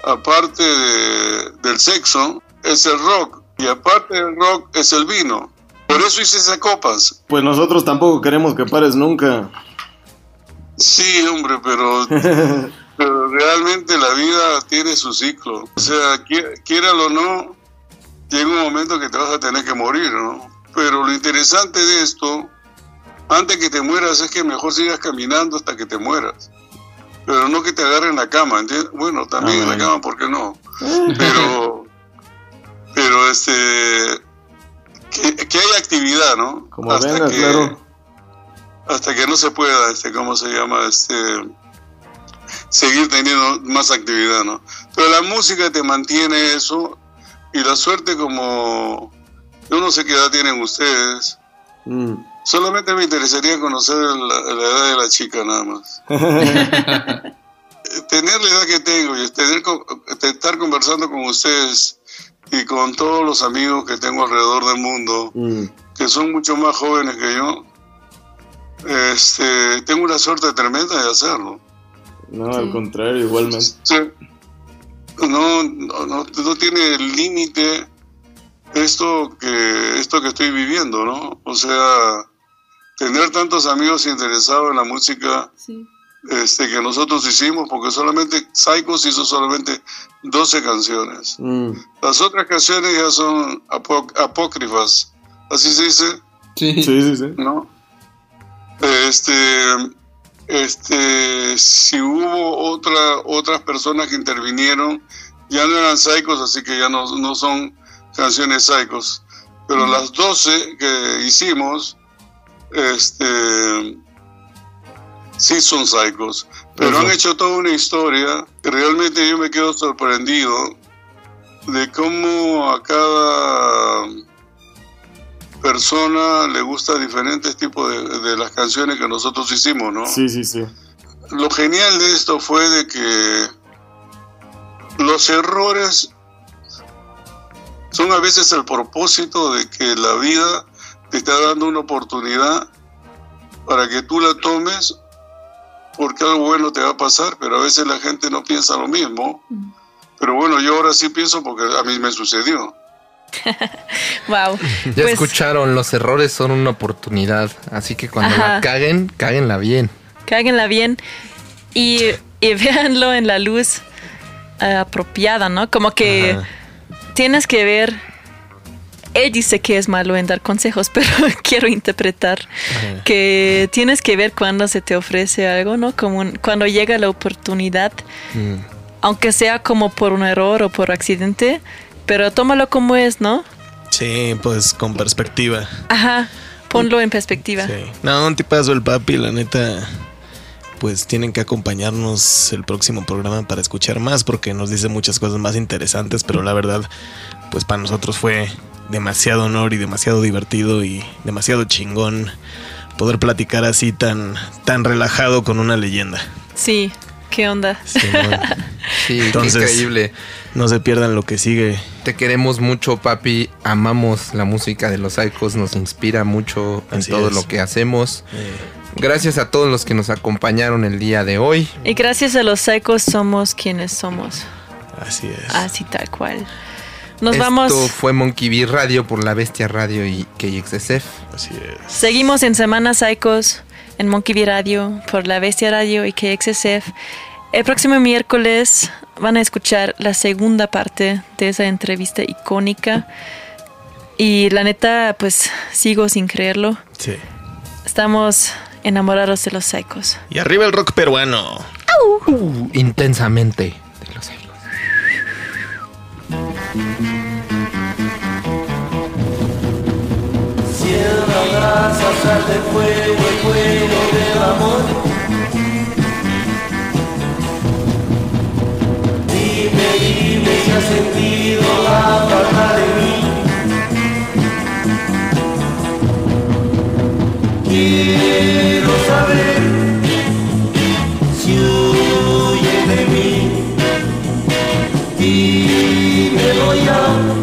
aparte de- del sexo, es el rock. Y aparte del rock es el vino. Por eso hice esas copas. Pues nosotros tampoco queremos que pares nunca. Sí, hombre, pero, pero realmente la vida tiene su ciclo. O sea, qui- quiéralo o no, llega un momento que te vas a tener que morir, ¿no? Pero lo interesante de esto, antes que te mueras, es que mejor sigas caminando hasta que te mueras. Pero no que te agarren en la cama, ¿entiendes? Bueno, también Ah, en la bueno. cama, ¿por qué no? Pero, pero este, que, que haya actividad, ¿no? Como venga, claro. Hasta que no se pueda, este, ¿cómo se llama? Este, seguir teniendo más actividad, ¿no? Pero la música te mantiene eso y la suerte como, yo no sé qué edad tienen ustedes, Mm. solamente me interesaría conocer la, la edad de la chica nada más. Tener la edad que tengo y tener, estar conversando con ustedes y con todos los amigos que tengo alrededor del mundo, Mm. que son mucho más jóvenes que yo, este, tengo una suerte tremenda de hacerlo. No, al contrario, igualmente. No, no, no, no tiene límite esto que, esto que estoy viviendo, ¿no? O sea, tener tantos amigos interesados en la música este, que nosotros hicimos, porque solamente Psychos hizo solamente 12 canciones. Mm. Las otras canciones ya son apócrifas, así se dice, Sí. Sí, sí, sí. ¿no? Este, este, si hubo otra, otras personas que intervinieron, ya no eran Psychos, así que ya no, no son canciones Psychos. Pero las 12 que hicimos, este, sí son Psychos. Pero han hecho toda una historia que realmente yo me quedo sorprendido de cómo a cada persona le gusta diferentes tipos de, de las canciones que nosotros hicimos, ¿no? Sí, sí, sí. Lo genial de esto fue de que los errores son a veces el propósito de que la vida te está dando una oportunidad para que tú la tomes porque algo bueno te va a pasar, pero a veces la gente no piensa lo mismo. Pero bueno, yo ahora sí pienso porque a mí me sucedió. Wow. Ya Pues, escucharon, los errores son una oportunidad. Así que cuando Ajá. la caguen, cáguenla bien. cáguenla bien y, y véanlo en la luz eh, apropiada, ¿no? Como que Ajá. tienes que ver. Él dice que es malo en dar consejos, pero quiero interpretar que tienes que ver cuando se te ofrece algo, ¿no? Como un- cuando llega la oportunidad, Mm. aunque sea como por un error o por accidente, pero tómalo como es, ¿no? Sí, pues con perspectiva. Ajá, ponlo en perspectiva. Sí. No, un tipazo el papi, la neta. Pues tienen que acompañarnos el próximo programa para escuchar más porque nos dice muchas cosas más interesantes, pero la verdad, pues para nosotros fue demasiado honor y demasiado divertido y demasiado chingón poder platicar así tan, tan relajado con una leyenda. Sí, ¿qué onda? Sí, qué Entonces- increíble. No se pierdan lo que sigue. Te queremos mucho, papi. Amamos la música de los Psychos. Nos inspira mucho en Así todo es. lo que hacemos. Gracias a todos los que nos acompañaron el día de hoy. Y gracias a los psychos somos quienes somos. Así es. Así tal cual. Nos Esto vamos. fue Monkey Bee Radio por La Bestia Radio y KXSF. Así es. Seguimos en Semana Psychos en Monkey Bee Radio por La Bestia Radio y KXSF. El próximo miércoles van a escuchar la segunda parte de esa entrevista icónica. Y la neta, pues sigo sin creerlo. Sí. Estamos enamorados de los psychos. Y arriba el rock peruano. Uh, intensamente de los abrazas, sal de fuego, el fuego del amor. había sentido la falta de mí. Quiero saber si huye de mí, dímelo ya.